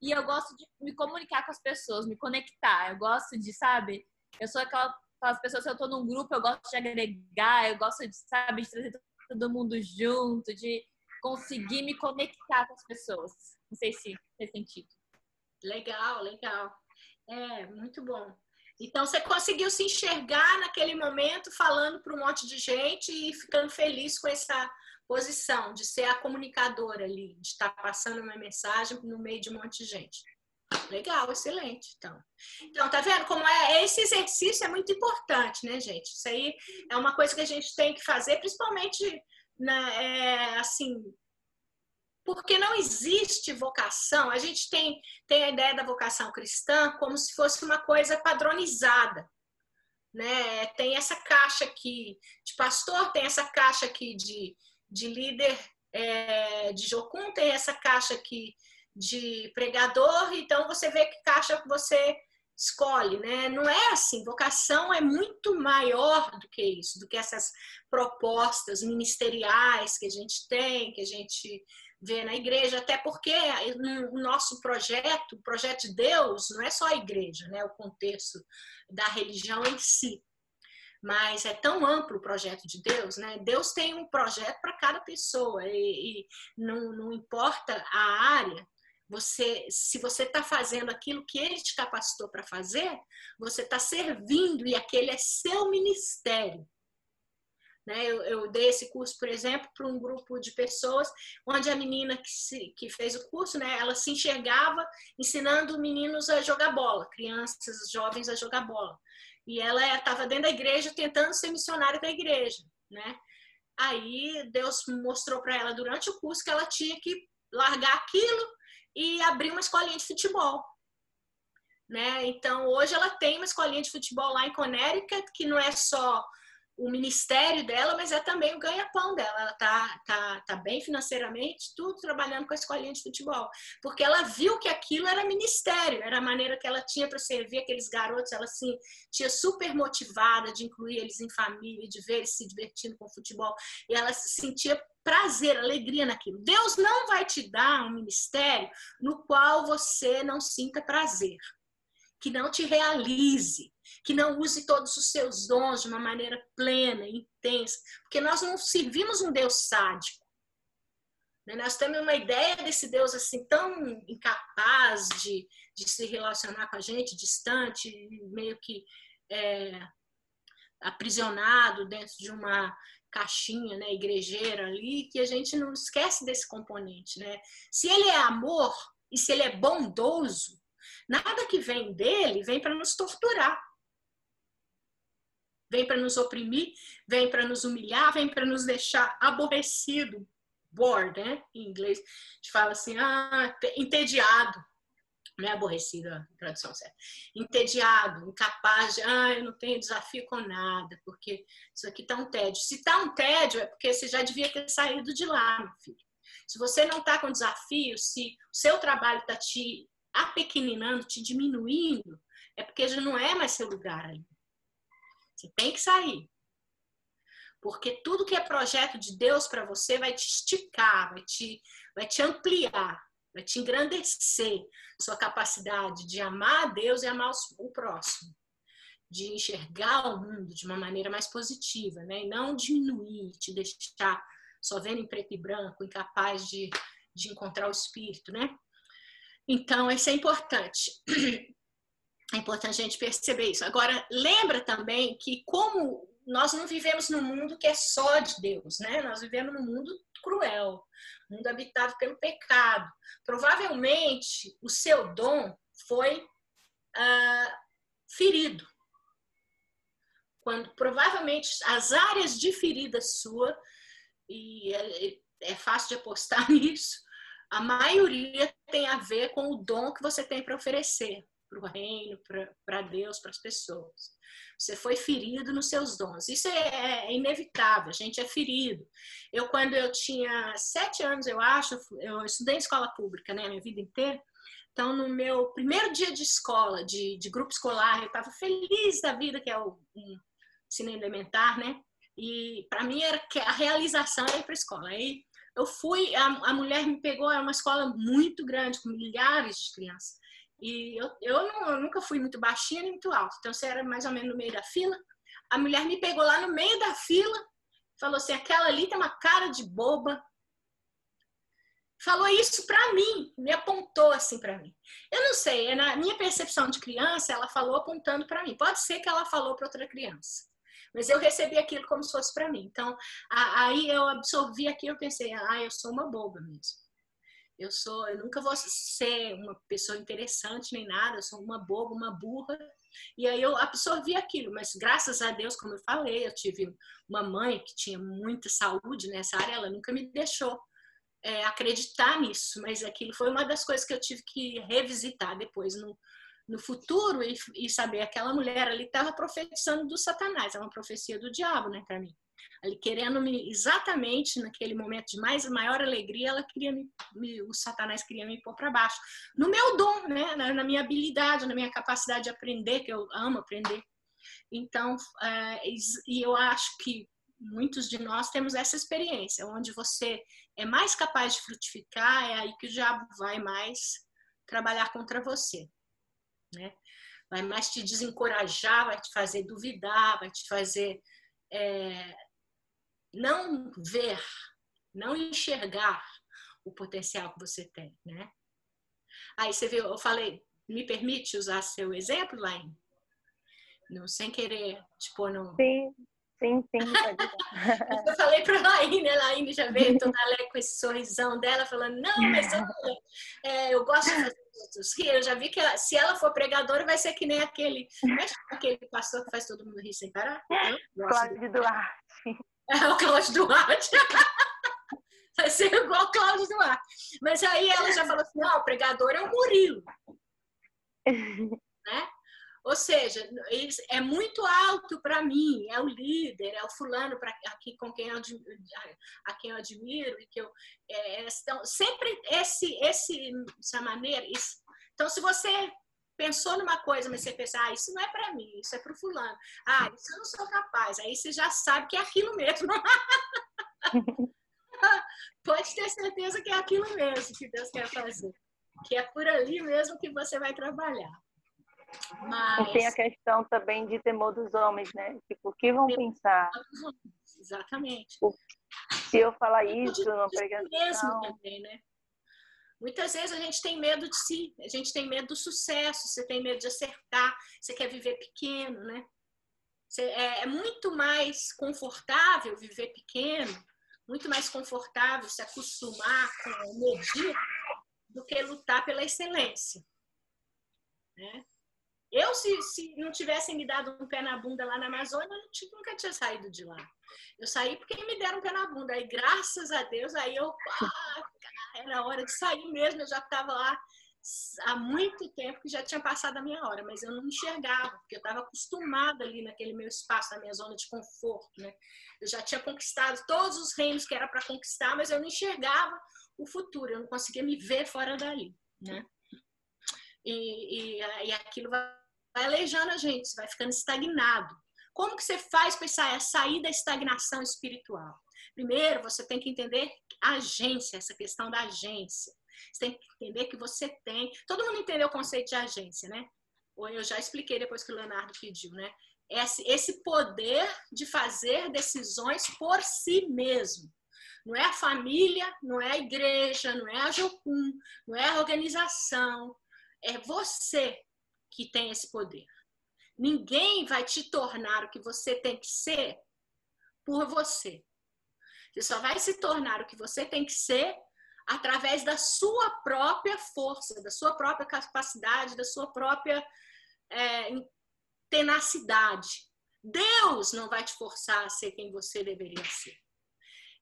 E eu gosto de me comunicar com as pessoas, me conectar. Eu gosto de, sabe? Eu sou aquela, aquelas pessoas, se eu tô num grupo, eu gosto de agregar, eu gosto de, sabe, de trazer todo mundo junto, de conseguir me conectar com as pessoas. Não sei se fez sentido.
Legal, legal. É, muito bom. Então, você conseguiu se enxergar naquele momento falando para um monte de gente e ficando feliz com essa posição de ser a comunicadora ali, de estar passando uma mensagem no meio de um monte de gente. Legal, excelente. Então, então tá vendo como é? Esse exercício é muito importante, né, gente? Isso aí é uma coisa que a gente tem que fazer, principalmente, na, é, assim, porque não existe vocação. A gente tem, tem a ideia da vocação cristã como se fosse uma coisa padronizada. Né? Tem essa caixa aqui de pastor, tem essa caixa aqui de, de líder é, de Jocum, tem essa caixa aqui de pregador, então você vê que caixa que você escolhe, né? Não é assim, vocação é muito maior do que isso, do que essas propostas ministeriais que a gente tem, que a gente vê na igreja, até porque o nosso projeto, o projeto de Deus, não é só a igreja, né? O contexto da religião em si. Mas é tão amplo o projeto de Deus, né? Deus tem um projeto para cada pessoa e, e não, não importa a área, você, se você está fazendo aquilo que ele te capacitou para fazer, você está servindo e aquele é seu ministério. Né? Eu, eu, dei esse curso, por exemplo, para um grupo de pessoas, onde a menina que, se, que fez o curso, né, ela se enxergava ensinando meninos a jogar bola, crianças, jovens a jogar bola. E ela estava dentro da igreja tentando ser missionária da igreja. Né? Aí Deus mostrou para ela durante o curso que ela tinha que largar aquilo e abrir uma escolinha de futebol. Né? Então, hoje ela tem uma escolinha de futebol lá em Connecticut, que não é só o ministério dela, mas é também o ganha-pão dela. Ela tá, tá, tá bem financeiramente, tudo trabalhando com a escolinha de futebol. Porque ela viu que aquilo era ministério, era a maneira que ela tinha para servir aqueles garotos. Ela se tinha super motivada de incluir eles em família, de ver eles se divertindo com o futebol. E ela se sentia prazer, alegria naquilo. Deus não vai te dar um ministério no qual você não sinta prazer, que não te realize, que não use todos os seus dons de uma maneira plena, intensa, porque nós não servimos um Deus sádico. Né? Nós temos uma ideia desse Deus assim tão incapaz de, de se relacionar com a gente, distante, meio que é, aprisionado dentro de uma caixinha, né, igrejeira ali, que a gente não esquece desse componente, né? Se ele é amor e se ele é bondoso, nada que vem dele vem para nos torturar. Vem para nos oprimir, vem para nos humilhar, vem para nos deixar aborrecido, bored, né? Em inglês, a gente fala assim, ah, entediado. Não é aborrecido a tradução certa. Entediado, incapaz de, ah, eu não tenho desafio com nada, porque isso aqui tá um tédio. Se tá um tédio, é porque você já devia ter saído de lá, meu filho. Se você não tá com desafio, se o seu trabalho tá te apequeninando, te diminuindo, é porque já não é mais seu lugar ali. Você tem que sair. Porque tudo que é projeto de Deus para você vai te esticar, vai te, vai te ampliar, vai te engrandecer sua capacidade de amar a Deus e amar o próximo, de enxergar o mundo de uma maneira mais positiva, né? E não diminuir, te deixar só vendo em preto e branco, incapaz de, de encontrar o espírito, né? Então, isso é importante. É importante a gente perceber isso. Agora, lembra também que como nós não vivemos num mundo que é só de Deus, né? Nós vivemos num mundo cruel, mundo habitado pelo pecado. Provavelmente o seu dom foi ah, ferido. Quando provavelmente as áreas de ferida sua, e é, é fácil de apostar nisso, a maioria tem a ver com o dom que você tem para oferecer para o reino, para Deus, para as pessoas. Você foi ferido nos seus dons. Isso é, é, inevitável, a gente é ferido. Eu, quando eu tinha sete anos, eu acho, eu estudei em escola pública, né, minha vida inteira. Então, no meu primeiro dia de escola, de, de grupo escolar, eu estava feliz da vida, que é o um ensino elementar, né? E para mim era que a realização era ir para a escola. Aí eu fui, a, a mulher me pegou, era uma escola muito grande, com milhares de crianças. E eu, eu, não, eu nunca fui muito baixinha nem muito alta. Então, você era mais ou menos no meio da fila. A mulher me pegou lá no meio da fila, falou assim: aquela ali tem uma cara de boba. Falou isso para mim, me apontou assim para mim. Eu não sei, é na minha percepção de criança, ela falou apontando para mim. Pode ser que ela falou para outra criança, mas eu recebi aquilo como se fosse para mim. Então, aí eu absorvi aquilo, eu pensei: ah, eu sou uma boba mesmo. Eu sou, eu nunca vou ser uma pessoa interessante nem nada, eu sou uma boba, uma burra. E aí eu absorvi aquilo, mas graças a Deus, como eu falei, eu tive uma mãe que tinha muita saúde nessa área, ela nunca me deixou é, acreditar nisso, mas aquilo foi uma das coisas que eu tive que revisitar depois no, no futuro e, e saber aquela mulher ali estava profetizando do Satanás, é uma profecia do diabo, né, para mim ali querendo me exatamente naquele momento de mais maior alegria, ela queria me, me o Satanás queria me pôr para baixo. No meu dom, né, na, na, minha habilidade, na minha capacidade de aprender, que eu amo aprender. Então, é, e eu acho que muitos de nós temos essa experiência, onde você é mais capaz de frutificar, é aí que o diabo vai mais trabalhar contra você, né? Vai mais te desencorajar, vai te fazer duvidar, vai te fazer é, não ver, não enxergar o potencial que você tem, né? Aí você viu, eu falei, me permite usar seu exemplo, Laine? Não, sem querer, tipo, não...
Sim, sim, sim.
eu falei para a Laine, a Laine já veio toda alegre com esse sorrisão dela, falando, não, mas eu, é, eu gosto de fazer outros rir. Eu já vi que ela, se ela for pregadora, vai ser que nem aquele, aquele pastor que faz todo mundo rir sem parar.
Cláudio Duarte.
É o Cláudio Duarte. Vai ser igual o Cláudio Duarte. Mas aí ela já falou assim: não, o pregador é o Murilo. né? Ou seja, é muito alto para mim, é o líder, é o fulano para aqui com quem eu, a quem eu admiro e que eu é, então, sempre esse esse essa maneira. Isso. Então, se você pensou numa coisa, mas você pensa, ah, isso não é para mim, isso é para o fulano. Ah, isso eu não sou capaz. Aí você já sabe que é aquilo mesmo. Pode ter certeza que é aquilo mesmo que Deus quer fazer. Que é por ali mesmo que você vai trabalhar.
Mas... E tem a questão também de temor dos homens, né? Tipo, o que vão pensar?
Exatamente.
Se eu falar isso numa pregação...
Mesmo também, né? Muitas vezes a gente tem medo de si, a gente tem medo do sucesso, você tem medo de acertar, você quer viver pequeno, né? É, é muito mais confortável viver pequeno, muito mais confortável se acostumar com o medir do que lutar pela excelência. Né? Eu, se, se não tivessem me dado um pé na bunda lá na Amazônia, eu nunca tinha saído de lá. Eu saí porque me deram um pé na bunda. Aí, graças a Deus, aí eu, ah, era hora de sair mesmo. Eu já estava lá há muito tempo que já tinha passado a minha hora, mas eu não enxergava, porque eu estava acostumada ali naquele meu espaço, na minha zona de conforto, né? Eu já tinha conquistado todos os reinos que era para conquistar, mas eu não enxergava o futuro, eu não conseguia me ver fora dali, né? E, e, e aquilo vai, vai aleijando a gente, vai ficando estagnado. Como que você faz para sair da estagnação espiritual? Primeiro, você tem que entender agência, essa questão da agência. Você tem que entender que você tem. Todo mundo entendeu o conceito de agência, né? Ou eu já expliquei depois que o Leonardo pediu, né? Esse, esse poder de fazer decisões por si mesmo. Não é a família, não é a igreja, não é a Jocum, não é a organização. É você que tem esse poder. Ninguém vai te tornar o que você tem que ser por você. Você só vai se tornar o que você tem que ser através da sua própria força, da sua própria capacidade, da sua própria é, tenacidade. Deus não vai te forçar a ser quem você deveria ser.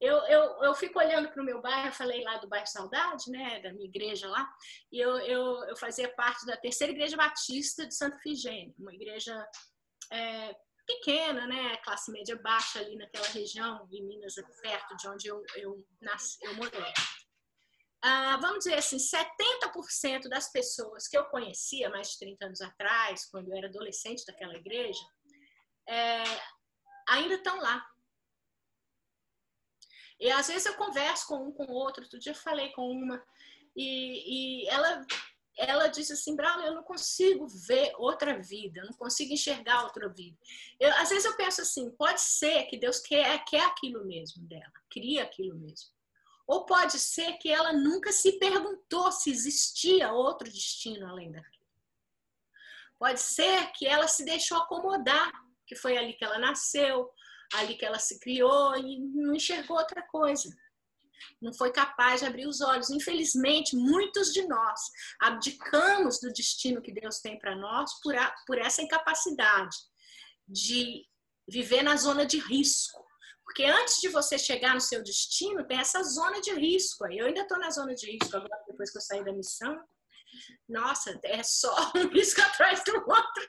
Eu, eu, eu fico olhando para o meu bairro, falei lá do bairro Saudade, né, da minha igreja lá, e eu, eu, eu fazia parte da terceira igreja batista de Santa Figênia, uma igreja é, pequena, né, classe média baixa ali naquela região, em Minas, perto de onde eu, eu, nasci, eu morei. Ah, vamos dizer assim, 70% das pessoas que eu conhecia mais de 30 anos atrás, quando eu era adolescente daquela igreja, é, ainda estão lá. E às vezes eu converso com um, com o outro. Outro dia eu falei com uma e, e ela ela disse assim, Braulio, eu não consigo ver outra vida, eu não consigo enxergar outra vida. Eu, às vezes eu penso assim, pode ser que Deus quer, quer aquilo mesmo dela, cria aquilo mesmo. Ou pode ser que ela nunca se perguntou se existia outro destino além daquilo. Pode ser que ela se deixou acomodar, que foi ali que ela nasceu, ali que ela se criou e não enxergou outra coisa. Não foi capaz de abrir os olhos. Infelizmente, muitos de nós abdicamos do destino que Deus tem para nós por, a, por essa incapacidade de viver na zona de risco. Porque antes de você chegar no seu destino, tem essa zona de risco. Eu ainda estou na zona de risco agora, depois que eu saí da missão nossa, é só um risco atrás do outro,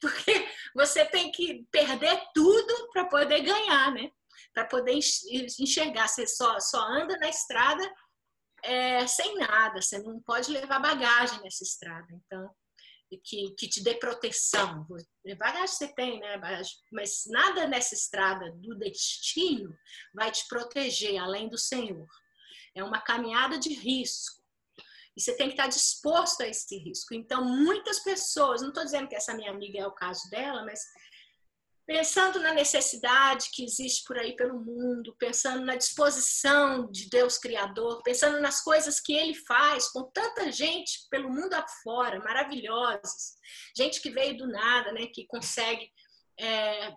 porque você tem que perder tudo para poder ganhar, né? Para poder enxergar. Você só, só anda na estrada é, sem nada, você não pode levar bagagem nessa estrada. Então, que, que te dê proteção. Bagagem você tem, né? Mas nada nessa estrada do destino vai te proteger além do Senhor. É uma caminhada de risco. E você tem que estar disposto a esse risco. Então, muitas pessoas, não estou dizendo que essa minha amiga é o caso dela, mas pensando na necessidade que existe por aí pelo mundo, pensando na disposição de Deus Criador, pensando nas coisas que Ele faz com tanta gente pelo mundo afora, maravilhosas, gente que veio do nada, né, que consegue é,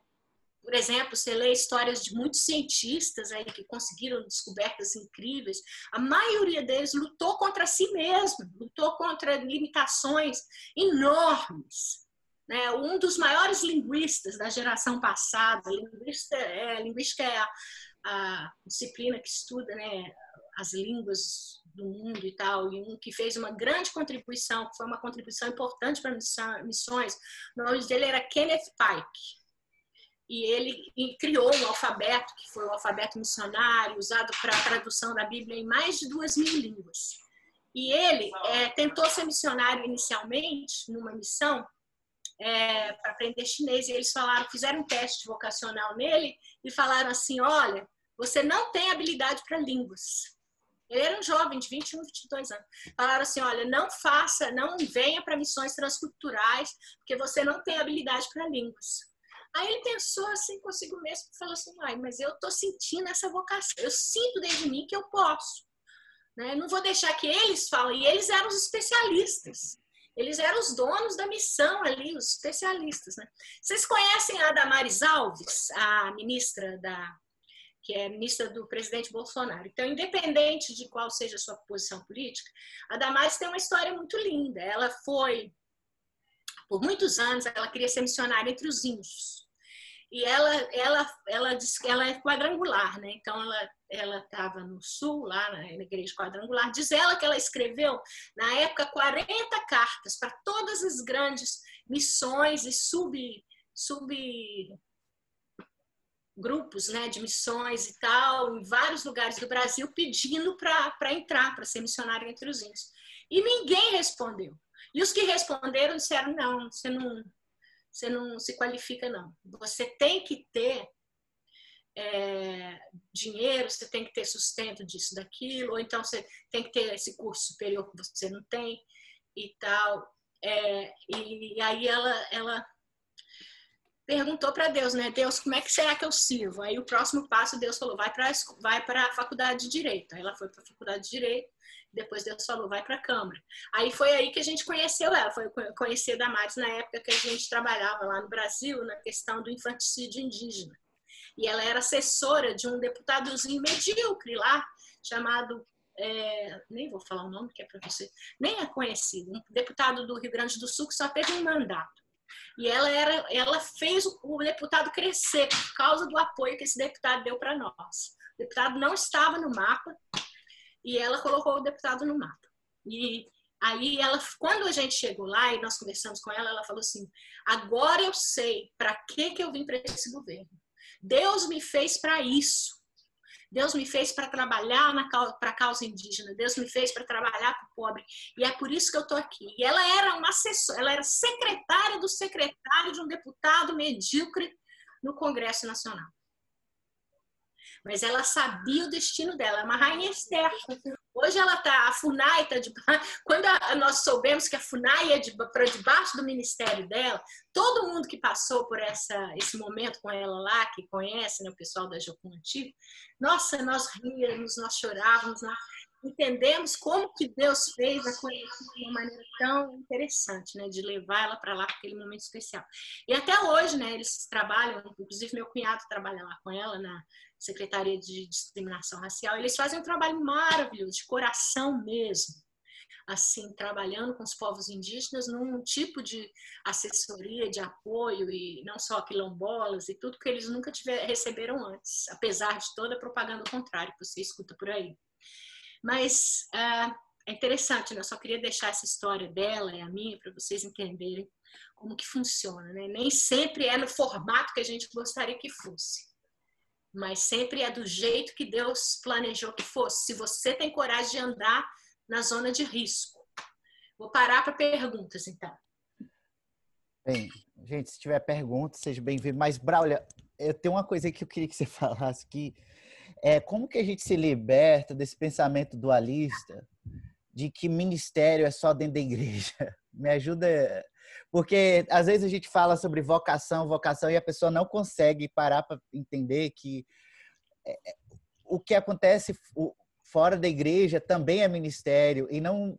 por exemplo, você lê histórias de muitos cientistas aí que conseguiram descobertas incríveis. A maioria deles lutou contra si mesmo, lutou contra limitações enormes. Né? Um dos maiores linguistas da geração passada, linguista, é, linguística é a, a disciplina que estuda né, as línguas do mundo e tal, e um que fez uma grande contribuição, que foi uma contribuição importante para missões, o nome dele era Kenneth Pike e ele criou um alfabeto, que foi o alfabeto missionário, usado para a tradução da Bíblia em mais de duas mil línguas. E ele é, tentou ser missionário inicialmente, numa missão, é, para aprender chinês, e eles falaram, fizeram um teste vocacional nele e falaram assim: olha, você não tem habilidade para línguas. Ele era um jovem de 21, 22 anos. Falaram assim: olha, não faça, não venha para missões transculturais, porque você não tem habilidade para línguas. Aí ele pensou assim consigo mesmo e falou assim: ai, mas eu tô sentindo essa vocação, eu sinto dentro de mim que eu posso. Né? Não vou deixar que eles falem. E eles eram os especialistas. Eles eram os donos da missão ali, os especialistas. Né? Vocês conhecem a Damares Alves, a ministra da, que é ministra do presidente Bolsonaro. Então, independente de qual seja a sua posição política, a Damares tem uma história muito linda. Ela foi, por muitos anos, ela queria ser missionária entre os índios e ela ela ela diz que ela é quadrangular, né? Então ela ela estava no sul lá na igreja quadrangular. Diz ela que ela escreveu na época 40 cartas para todas as grandes missões e sub sub grupos, né, de missões e tal, em vários lugares do Brasil pedindo para entrar, para ser missionário entre os índios. E ninguém respondeu. E os que responderam disseram: não, você não, você não se qualifica, não. Você tem que ter é, dinheiro, você tem que ter sustento disso, daquilo, ou então você tem que ter esse curso superior que você não tem e tal. É, e, e, aí ela, ela perguntou para Deus, né? Deus, como é que será que eu sirvo? Aí o próximo passo, Deus falou, vai para vai a faculdade de Direito. Aí ela foi para a faculdade de Direito, Depois Deus falou, vai para a Câmara. Aí foi aí que a gente conheceu ela, foi conhecer a Damares na época que a gente trabalhava lá no Brasil na questão do infanticídio indígena. E ela era assessora de um deputadozinho medíocre lá, chamado é, nem vou falar o nome que é para você, nem é conhecido, um deputado do Rio Grande do Sul que só teve um mandato. E ela, era, ela fez o deputado crescer por causa do apoio que esse deputado deu para nós. O deputado não estava no mapa e ela colocou o deputado no mapa. E aí ela, quando a gente chegou lá e nós conversamos com ela, ela falou assim: agora eu sei para que que eu vim para esse governo. Deus me fez para isso. Deus me fez para trabalhar para a causa indígena, Deus me fez para trabalhar para o pobre. E é por isso que eu estou aqui. E ela era uma assessora, ela era secretária do secretário de um deputado medíocre no Congresso Nacional. Mas ela sabia o destino dela, é uma rainha Esther. Hoje ela tá, a FUNAI está de quando a, nós soubemos que a FUNAI é de, para debaixo do ministério dela, todo mundo que passou por essa, esse momento com ela lá, que conhece né, o pessoal da Jocum Antigo, nossa, nós ríamos, nós chorávamos, nós entendemos como que Deus fez a coisa de uma maneira tão interessante, né, de levar ela para lá para aquele momento especial. E até hoje, né, eles trabalham, inclusive meu cunhado trabalha lá com ela na Secretaria de Discriminação Racial, eles fazem um trabalho maravilhoso, de coração mesmo, assim, trabalhando com os povos indígenas num tipo de assessoria, de apoio, e não só quilombolas e tudo que eles nunca tiver, receberam antes, apesar de toda a propaganda contrária que você escuta por aí. Mas uh, é interessante, né? Eu só queria deixar essa história dela e a minha para vocês entenderem como que funciona, né? Nem sempre é no formato que a gente gostaria que fosse mas sempre é do jeito que Deus planejou que fosse. Se você tem coragem de andar na zona de risco. Vou parar para perguntas, então.
Bem, gente, se tiver perguntas, seja bem-vindo. Mas, Braulia, eu tenho uma coisa que eu queria que você falasse que é como que a gente se liberta desse pensamento dualista de que ministério é só dentro da igreja? Me ajuda, porque às vezes a gente fala sobre vocação, vocação, e a pessoa não consegue parar para entender que é, é, o que acontece fora da igreja também é ministério, e não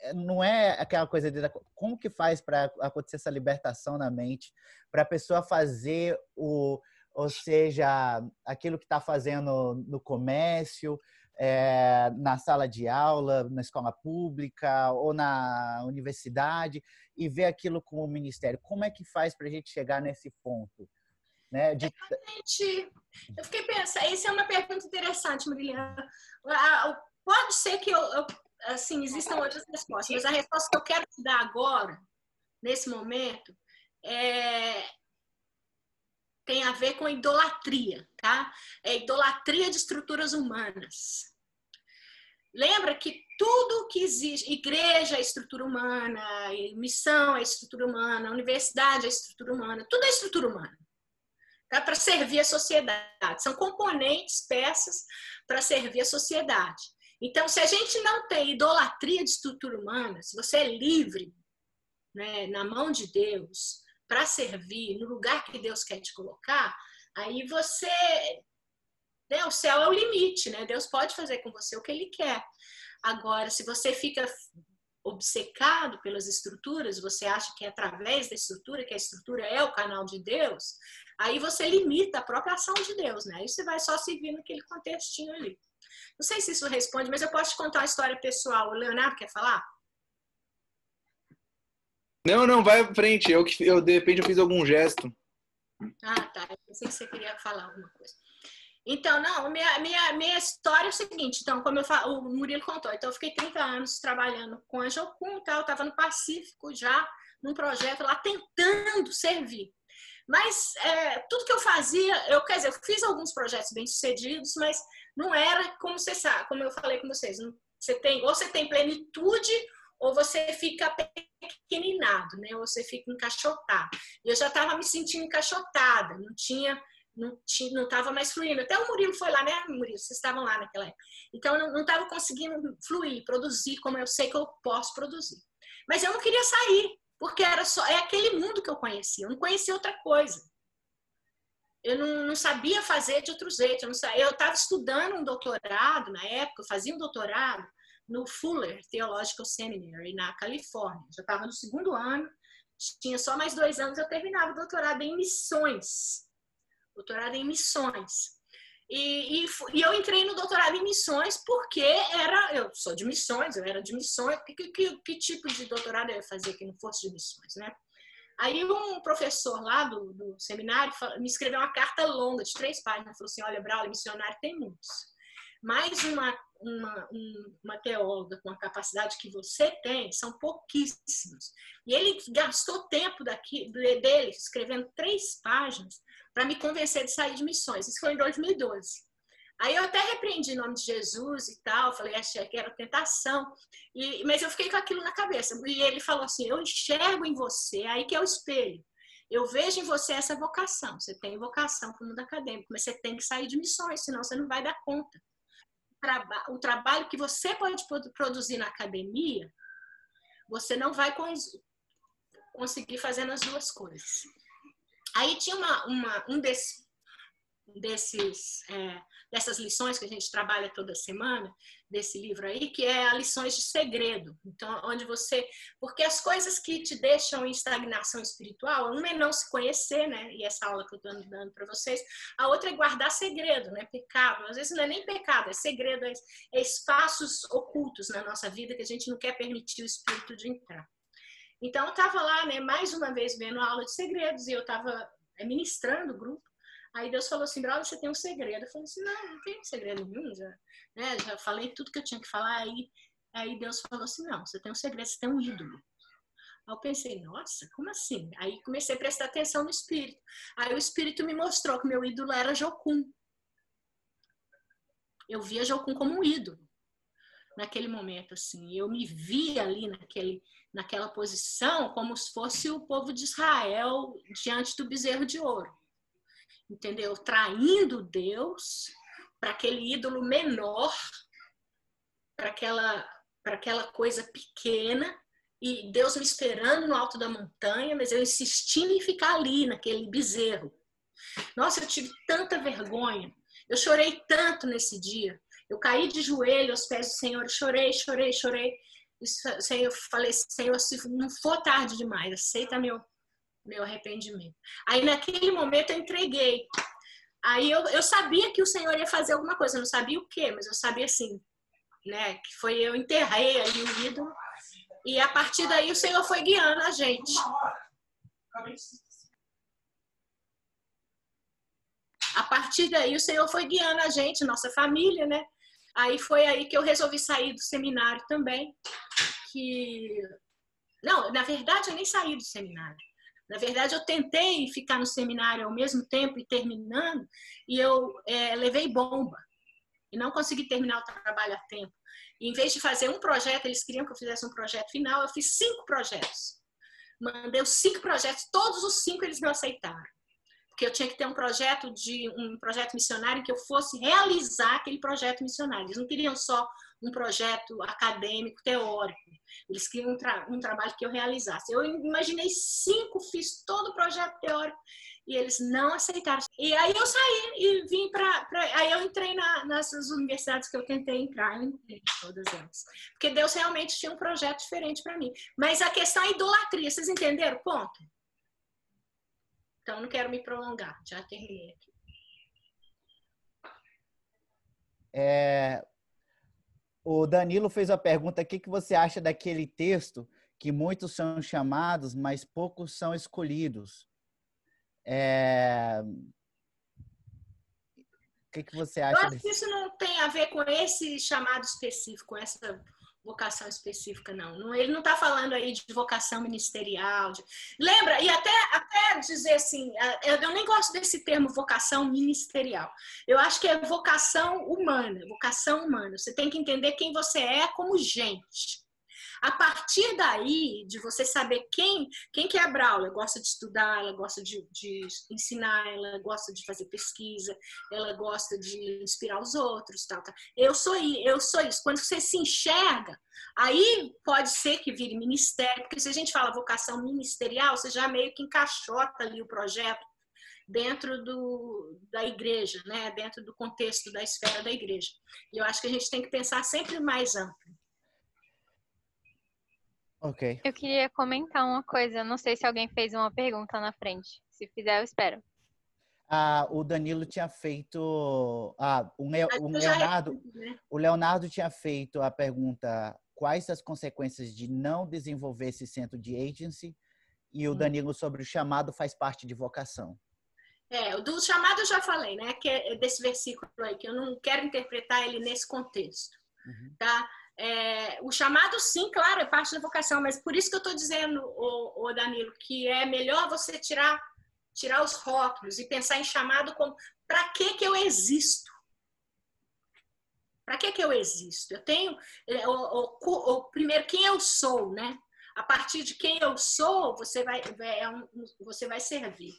é, não é aquela coisa de como que faz para acontecer essa libertação na mente, para a pessoa fazer o, ou seja, aquilo que está fazendo no comércio, é, na sala de aula, na escola pública ou na universidade e ver aquilo como ministério. Como é que faz para a gente chegar nesse ponto? Né? De...
Eu fiquei pensando, essa é uma pergunta interessante, Marilena. Pode ser que eu, eu, assim, existam outras respostas, mas a resposta que eu quero te dar agora, nesse momento, é, tem a ver com idolatria, tá? É idolatria de estruturas humanas. Lembra que tudo que existe, igreja é estrutura humana, missão é estrutura humana, universidade é estrutura humana, tudo é estrutura humana. Tá? Para servir a sociedade. São componentes, peças para servir a sociedade. Então, se a gente não tem idolatria de estrutura humana, se você é livre, né, na mão de Deus, para servir no lugar que Deus quer te colocar, aí você né? O céu é o limite, né? Deus pode fazer com você o que Ele quer. Agora, se você fica obcecado pelas estruturas, você acha que é através da estrutura, que a estrutura é o canal de Deus, aí você limita a própria ação de Deus, né? Aí você vai só seguir naquele contextinho ali. Não sei se isso responde, mas eu posso te contar uma história pessoal. O Leonardo quer falar?
Não, não, vai à frente. Eu, eu, de repente eu fiz algum gesto.
Ah, tá. Eu pensei que você queria falar alguma coisa. Então, não, minha, minha, minha história é o seguinte, então, como eu falo, o Murilo contou, então eu fiquei 30 anos trabalhando com a Jocum e tal, estava no Pacífico já, num projeto lá, tentando servir. Mas é, tudo que eu fazia, eu quer dizer, eu fiz alguns projetos bem sucedidos, mas não era como você sabe, como eu falei com vocês, você tem, ou você tem plenitude ou você fica pequeninado, né? Ou você fica encaixotado. E eu já estava me sentindo encaixotada, não tinha não estava mais fluindo. Até o Murilo foi lá, né, Murilo? Vocês estavam lá naquela época. Então, eu não estava conseguindo fluir, produzir como eu sei que eu posso produzir. Mas eu não queria sair, porque era só é aquele mundo que eu conhecia. Eu não conhecia outra coisa. Eu não, não sabia fazer de outro jeito. Eu estava estudando um doutorado na época, eu fazia um doutorado no Fuller Theological Seminary, na Califórnia. Já estava no segundo ano, tinha só mais dois anos, eu terminava o doutorado em missões. Doutorado em missões. E, e, e, eu entrei no doutorado em missões porque era, eu sou de missões, eu era de missões, que, que, que tipo de doutorado eu ia fazer que não fosse de missões, né? Aí um professor lá do, do seminário me escreveu uma carta longa, de três páginas, falou assim, olha, Braulio, missionário tem muitos. Mais uma, uma, uma teóloga com a capacidade que você tem, são pouquíssimos. E ele gastou tempo daqui, dele escrevendo três páginas para me convencer de sair de missões. Isso foi em 2012. Aí eu até repreendi em nome de Jesus e tal, falei, achei que era tentação, e, mas eu fiquei com aquilo na cabeça. E ele falou assim: eu enxergo em você, aí que é o espelho. Eu vejo em você essa vocação. Você tem vocação para o mundo acadêmico, mas você tem que sair de missões, senão você não vai dar conta. O trabalho que você pode produzir na academia, você não vai conseguir fazer nas duas coisas. Aí tinha uma, uma um desses, desses é, dessas lições que a gente trabalha toda semana, desse livro aí, que é a lições de segredo. Então, onde você. Porque as coisas que te deixam em estagnação espiritual, uma é não se conhecer, né? E essa aula que eu estou dando para vocês. A outra é guardar segredo, né? Pecado. Às vezes não é nem pecado, é segredo, é, é espaços ocultos na nossa vida que a gente não quer permitir o espírito de entrar. Então, eu estava lá, né, mais uma vez, vendo a aula de segredos, e eu estava é, ministrando o grupo. Aí Deus falou assim, Braulio, você tem um segredo. Eu falei assim, não, não tenho segredo nenhum, já, né, já falei tudo que eu tinha que falar. Aí, aí Deus falou assim, não, você tem um segredo, você tem um ídolo. Aí eu pensei, nossa, como assim? Aí comecei a prestar atenção no Espírito. Aí o Espírito me mostrou que meu ídolo era Jocum. Eu via Jocum como um ídolo naquele momento, assim. Eu me via ali naquele, naquela posição como se fosse o povo de Israel diante do bezerro de ouro. Entendeu? Traindo Deus para aquele ídolo menor, para aquela, para aquela coisa pequena, e Deus me esperando no alto da montanha, mas eu insistindo em ficar ali, naquele bezerro. Nossa, eu tive tanta vergonha. Eu chorei tanto nesse dia. Eu caí de joelho aos pés do Senhor, chorei, chorei, chorei. Senhor, falei, Senhor, se não for tarde demais, aceita meu, meu arrependimento. Aí naquele momento eu entreguei. Aí eu, eu sabia que o Senhor ia fazer alguma coisa, eu não sabia o que, mas eu sabia assim, né? Que foi eu enterrei ali o ídolo. E a partir daí o Senhor foi guiando a gente. A partir daí o Senhor foi guiando a gente, nossa família, né? Aí foi aí que eu resolvi sair do seminário também, que não, na verdade eu nem saí do seminário. Na verdade eu tentei ficar no seminário ao mesmo tempo e terminando, e eu é, levei bomba e não consegui terminar o trabalho a tempo. E, em vez de fazer um projeto, eles queriam que eu fizesse um projeto final, eu fiz cinco projetos. Mandei os cinco projetos, todos os cinco eles me aceitaram que eu tinha que ter um projeto de um projeto missionário que eu fosse realizar aquele projeto missionário. Eles não queriam só um projeto acadêmico, teórico. Eles queriam um, tra um trabalho que eu realizasse. Eu imaginei cinco, fiz todo o projeto teórico e eles não aceitaram. E aí eu saí e vim para. Aí eu entrei na, nessas universidades que eu tentei entrar, em todas elas. Porque Deus realmente tinha um projeto diferente para mim. Mas a questão é idolatria, vocês entenderam o ponto? Então, não quero me prolongar, já terminei aqui.
É, o Danilo fez a pergunta: o que, que você acha daquele texto que muitos são chamados, mas poucos são escolhidos? É... O que, que você acha?
Eu acho que isso não tem a ver com esse chamado específico, com essa vocação específica, não. Ele não está falando aí de vocação ministerial. De... Lembra? E até, até dizer assim, eu nem gosto desse termo vocação ministerial. Eu acho que é vocação humana, vocação humana. Você tem que entender quem você é como gente. A partir daí, de você saber quem, quem que é a Braula, ela gosta de estudar, ela gosta de, de ensinar, ela gosta de fazer pesquisa, ela gosta de inspirar os outros, tal, tal. Eu sou eu sou isso. Quando você se enxerga, aí pode ser que vire ministério, porque se a gente fala vocação ministerial, você já meio que encaixota ali o projeto dentro do, da igreja, né? dentro do contexto da esfera da igreja. E eu acho que a gente tem que pensar sempre mais amplo.
Ok.
Eu queria comentar uma coisa. Não sei se alguém fez uma pergunta na frente. Se fizer, eu espero.
Ah, o Danilo tinha feito. Ah, o, Le- Leonardo,
né?
o Leonardo tinha feito a pergunta: quais as consequências de não desenvolver esse centro de agency? E o
Hum.
Danilo sobre o chamado faz parte de vocação.
É, o do chamado eu já falei, né? Que é desse versículo aí, que eu não quero interpretar ele nesse contexto,
Uhum.
tá? É, o chamado, sim, claro, é parte da vocação, mas por isso que eu estou dizendo, o, o Danilo, que é melhor você tirar, tirar os rótulos e pensar em chamado como para que que eu existo? Para que que eu existo? Eu tenho é, o, o- o- primeiro quem eu sou, né? A partir de quem eu sou, você vai é um- você vai servir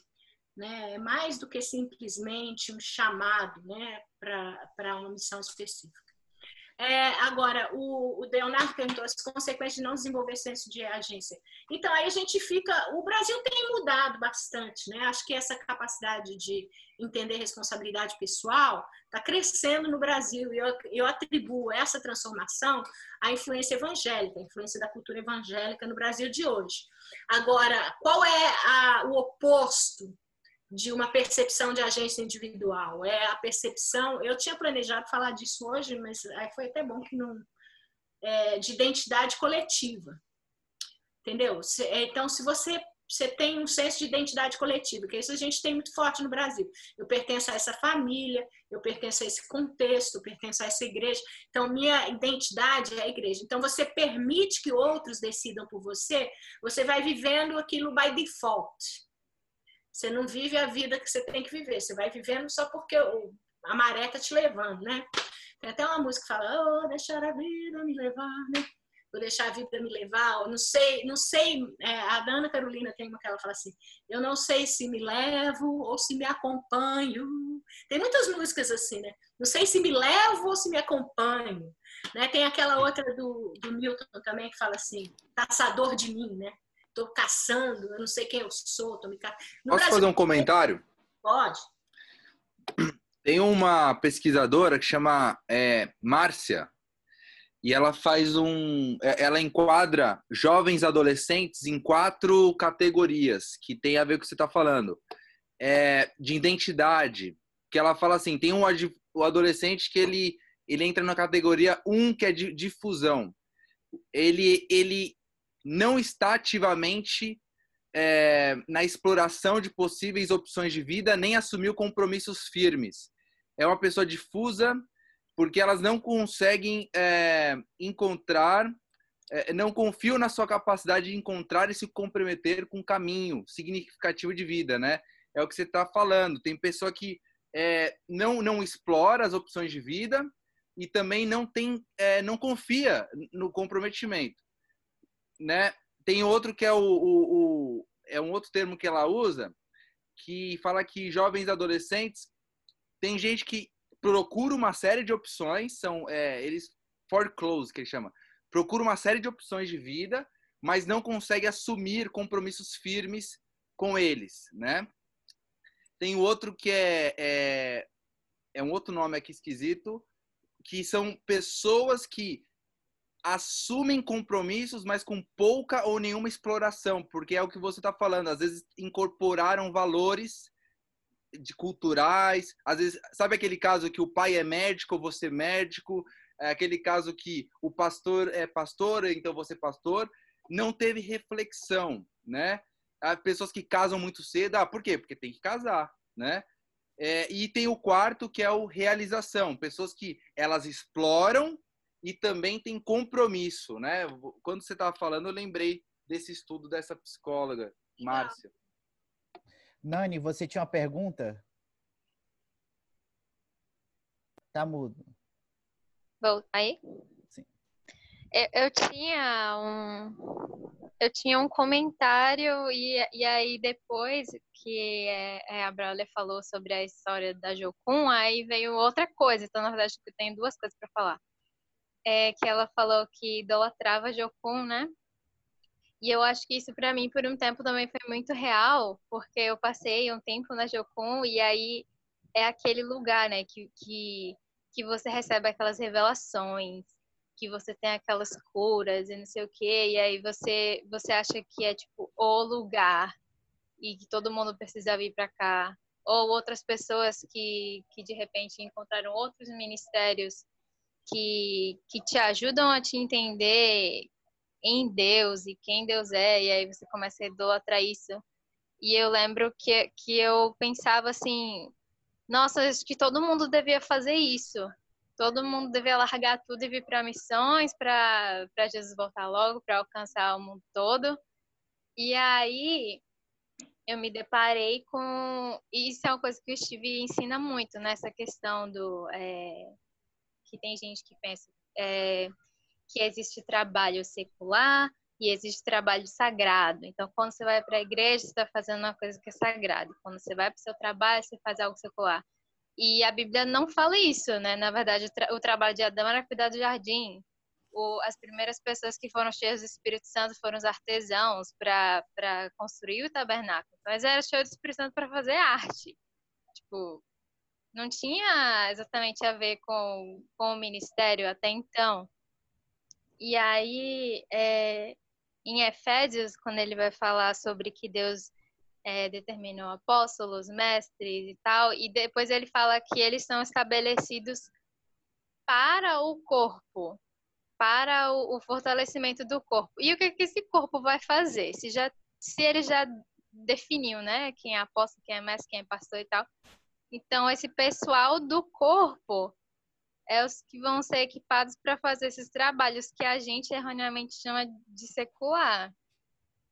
né? É mais do que simplesmente um chamado, né, para uma missão específica. É, agora, o, o Leonardo perguntou as consequências de não desenvolver senso de agência. Então, aí a gente fica. O Brasil tem mudado bastante, né? Acho que essa capacidade de entender responsabilidade pessoal está crescendo no Brasil e eu, eu atribuo essa transformação à influência evangélica, à influência da cultura evangélica no Brasil de hoje. Agora, qual é a- o oposto de uma percepção de agência individual. É a percepção. Eu tinha planejado falar disso hoje, mas aí foi até bom que não. É, de identidade coletiva. Entendeu? É, Então, se você, você tem um senso de identidade coletiva, que isso a gente tem muito forte no Brasil. Eu pertenço a essa família, eu pertenço a esse contexto, eu pertenço a essa igreja. Então, minha identidade é a igreja. Então, você permite que outros decidam por você, você vai vivendo aquilo by default. Você não vive a vida que você tem que viver. Você vai vivendo só porque o- a maré tá te levando, né? Tem até uma música que fala, oh, deixar a vida me levar, né? Vou deixar a vida me levar. Eu não sei, não sei. é, a Dana Carolina tem uma que ela fala assim: eu não sei se me levo ou se me acompanho. Tem muitas músicas assim, né? Não sei se me levo ou se me acompanho. Né? Tem aquela outra do, do Milton também que fala assim: caçador de mim, né? Tô caçando, eu não sei quem eu sou, tô me ca... No
Posso
Brasil,
fazer um comentário?
Pode.
Tem uma pesquisadora que chama é, Márcia e ela faz um, é- ela enquadra jovens adolescentes em quatro categorias que tem a ver com o que você está falando, é, de identidade. Que ela fala assim, tem um o adolescente que ele ele entra na categoria 1, que é de difusão. Ele ele não está ativamente é, na exploração de possíveis opções de vida, nem assumiu compromissos firmes. É uma pessoa difusa porque elas não conseguem é, encontrar, é, não confiam na sua capacidade de encontrar e se comprometer com um caminho significativo de vida, né? É o que você está falando. Tem pessoa que é, não não explora as opções de vida e também não tem, é, não confia no comprometimento, né? Tem outro que é o, o, o- é um outro termo que ela usa que fala que jovens adolescentes tem gente que procura uma série de opções, são é, eles foreclose que ele chama, procura uma série de opções de vida, mas não consegue assumir compromissos firmes com eles, né? Tem outro que é, é é um outro nome aqui esquisito, que são pessoas que assumem compromissos, mas com pouca ou nenhuma exploração, porque é o que você está falando. Às vezes incorporaram valores de culturais, às vezes sabe aquele caso que o pai é médico, você é médico, é aquele caso que o pastor é pastor, então você é pastor, não teve reflexão, né? Há pessoas que casam muito cedo, ah, por quê? Porque tem que casar, né? É, e tem o quarto que é o realização, pessoas que elas exploram e também tem compromisso, né? Quando você estava falando, eu lembrei desse estudo dessa psicóloga, Márcia.
Nani, você tinha uma pergunta? Tá mudo.
Bom, aí?
Sim.
Eu, eu tinha um eu tinha um comentário e, e aí depois que é, é, a Brawler falou sobre a história da Jocum, aí veio outra coisa. Então, na verdade, eu tenho duas coisas para falar. É que ela falou que idolatrava a Jocum, né? E eu acho que isso para mim por um tempo também foi muito real, porque eu passei um tempo na Jocum e aí é aquele lugar, né, que, que, que você recebe aquelas revelações, que você tem aquelas curas e não sei o quê, e aí você, você acha que é tipo o lugar e que todo mundo precisa vir para cá, ou outras pessoas que, que de repente encontraram outros ministérios que, que te ajudam a te entender em Deus e quem Deus é, e aí você começa a idolatrar isso. E eu lembro que, que eu pensava assim, nossa, acho que todo mundo devia fazer isso. Todo mundo devia largar tudo e vir para missões, para Jesus voltar logo, para alcançar o mundo todo. E aí eu me deparei com. Isso é uma coisa que o Steve ensina muito nessa questão do. É... que tem gente que pensa é... que existe trabalho secular e existe trabalho sagrado. Então, quando você vai para a igreja, você está fazendo uma coisa que é sagrada. Quando você vai para o seu trabalho, você faz algo secular. E a Bíblia não fala isso, né? Na verdade, o, tra o trabalho de Adão era cuidar do jardim o, as primeiras pessoas que foram cheias do Espírito Santo foram os artesãos para construir o tabernáculo. Mas era cheio do Espírito Santo para fazer arte. Tipo, não tinha exatamente a ver com, com o ministério até então. E aí, é, em Efésios, quando ele vai falar sobre que Deus é, determinou apóstolos, mestres e tal, e depois ele fala que eles são estabelecidos para o corpo, para o, o fortalecimento do corpo. E o que, que esse corpo vai fazer? Se, já, se ele já definiu, né? Quem é apóstolo, quem é mestre, quem é pastor e tal. Então, esse pessoal do corpo é os que vão ser equipados para fazer esses trabalhos que a gente erroneamente chama de secular.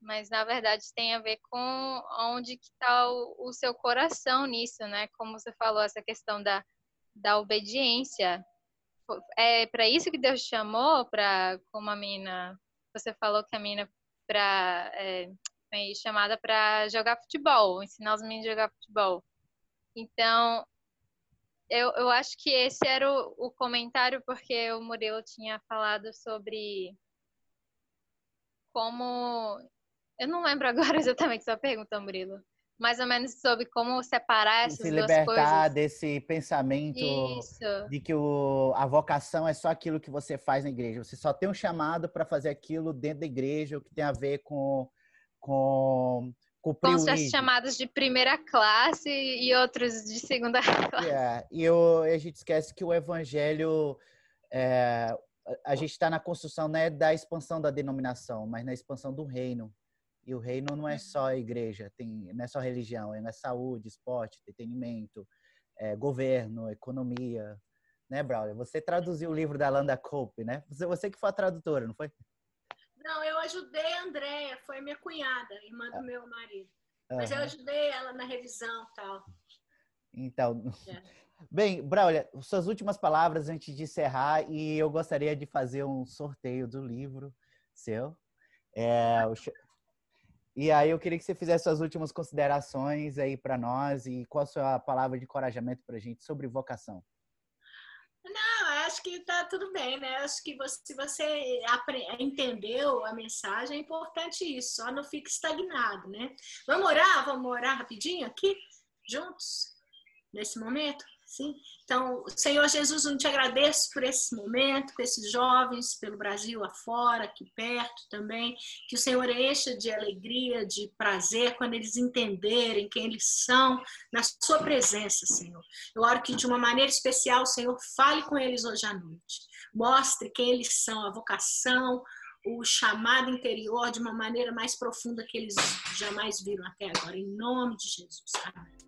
Mas, na verdade, tem a ver com onde está o, o seu coração nisso, né? Como você falou, essa questão da, da obediência é para isso que Deus chamou, para como a mina, você falou que a mina para é, foi chamada para jogar futebol, ensinar os meninos a jogar futebol. Então, eu, eu acho que esse era o, o comentário porque o Murilo tinha falado sobre como eu não lembro agora exatamente sua pergunta, Murilo mais ou menos sobre como separar essas
se
duas
libertar
coisas.
desse pensamento
Isso.
de que o, a vocação é só aquilo que você faz na igreja. Você só tem um chamado para fazer aquilo dentro da igreja, o que tem a ver com com com,
com os chamados de primeira classe e outros de segunda classe.
Yeah. E eu, a gente esquece que o evangelho é, a gente está na construção né, da expansão da denominação, mas na expansão do reino. E o reino não é uhum. só igreja, tem, não é só religião, é saúde, esporte, entretenimento, é, governo, economia. Né, Braulio? Você traduziu o livro da Landa Cope, né? Você, você que foi a tradutora, não foi?
Não, eu ajudei a Andrea, foi minha cunhada, irmã do ah. meu marido. Mas eu ajudei ela na revisão e tal.
Então, é. bem, Braulio, suas últimas palavras antes de encerrar e eu gostaria de fazer um sorteio do livro seu. É, o, e aí eu queria que você fizesse suas últimas considerações aí para nós e qual a sua palavra de encorajamento para a gente sobre vocação.
Não, acho que está tudo bem, né? Acho que você, se você entendeu a mensagem, é importante isso, só não fique estagnado, né? Vamos orar? Vamos orar rapidinho aqui, juntos, nesse momento? Sim. Então, Senhor Jesus, eu te agradeço por esse momento, por esses jovens pelo Brasil afora, aqui perto também. Que o Senhor encha de alegria, de prazer quando eles entenderem quem eles são na Sua presença, Senhor. Eu oro que de uma maneira especial o Senhor fale com eles hoje à noite. Mostre quem eles são, a vocação, o chamado interior de uma maneira mais profunda que eles jamais viram até agora. Em nome de Jesus. Amém.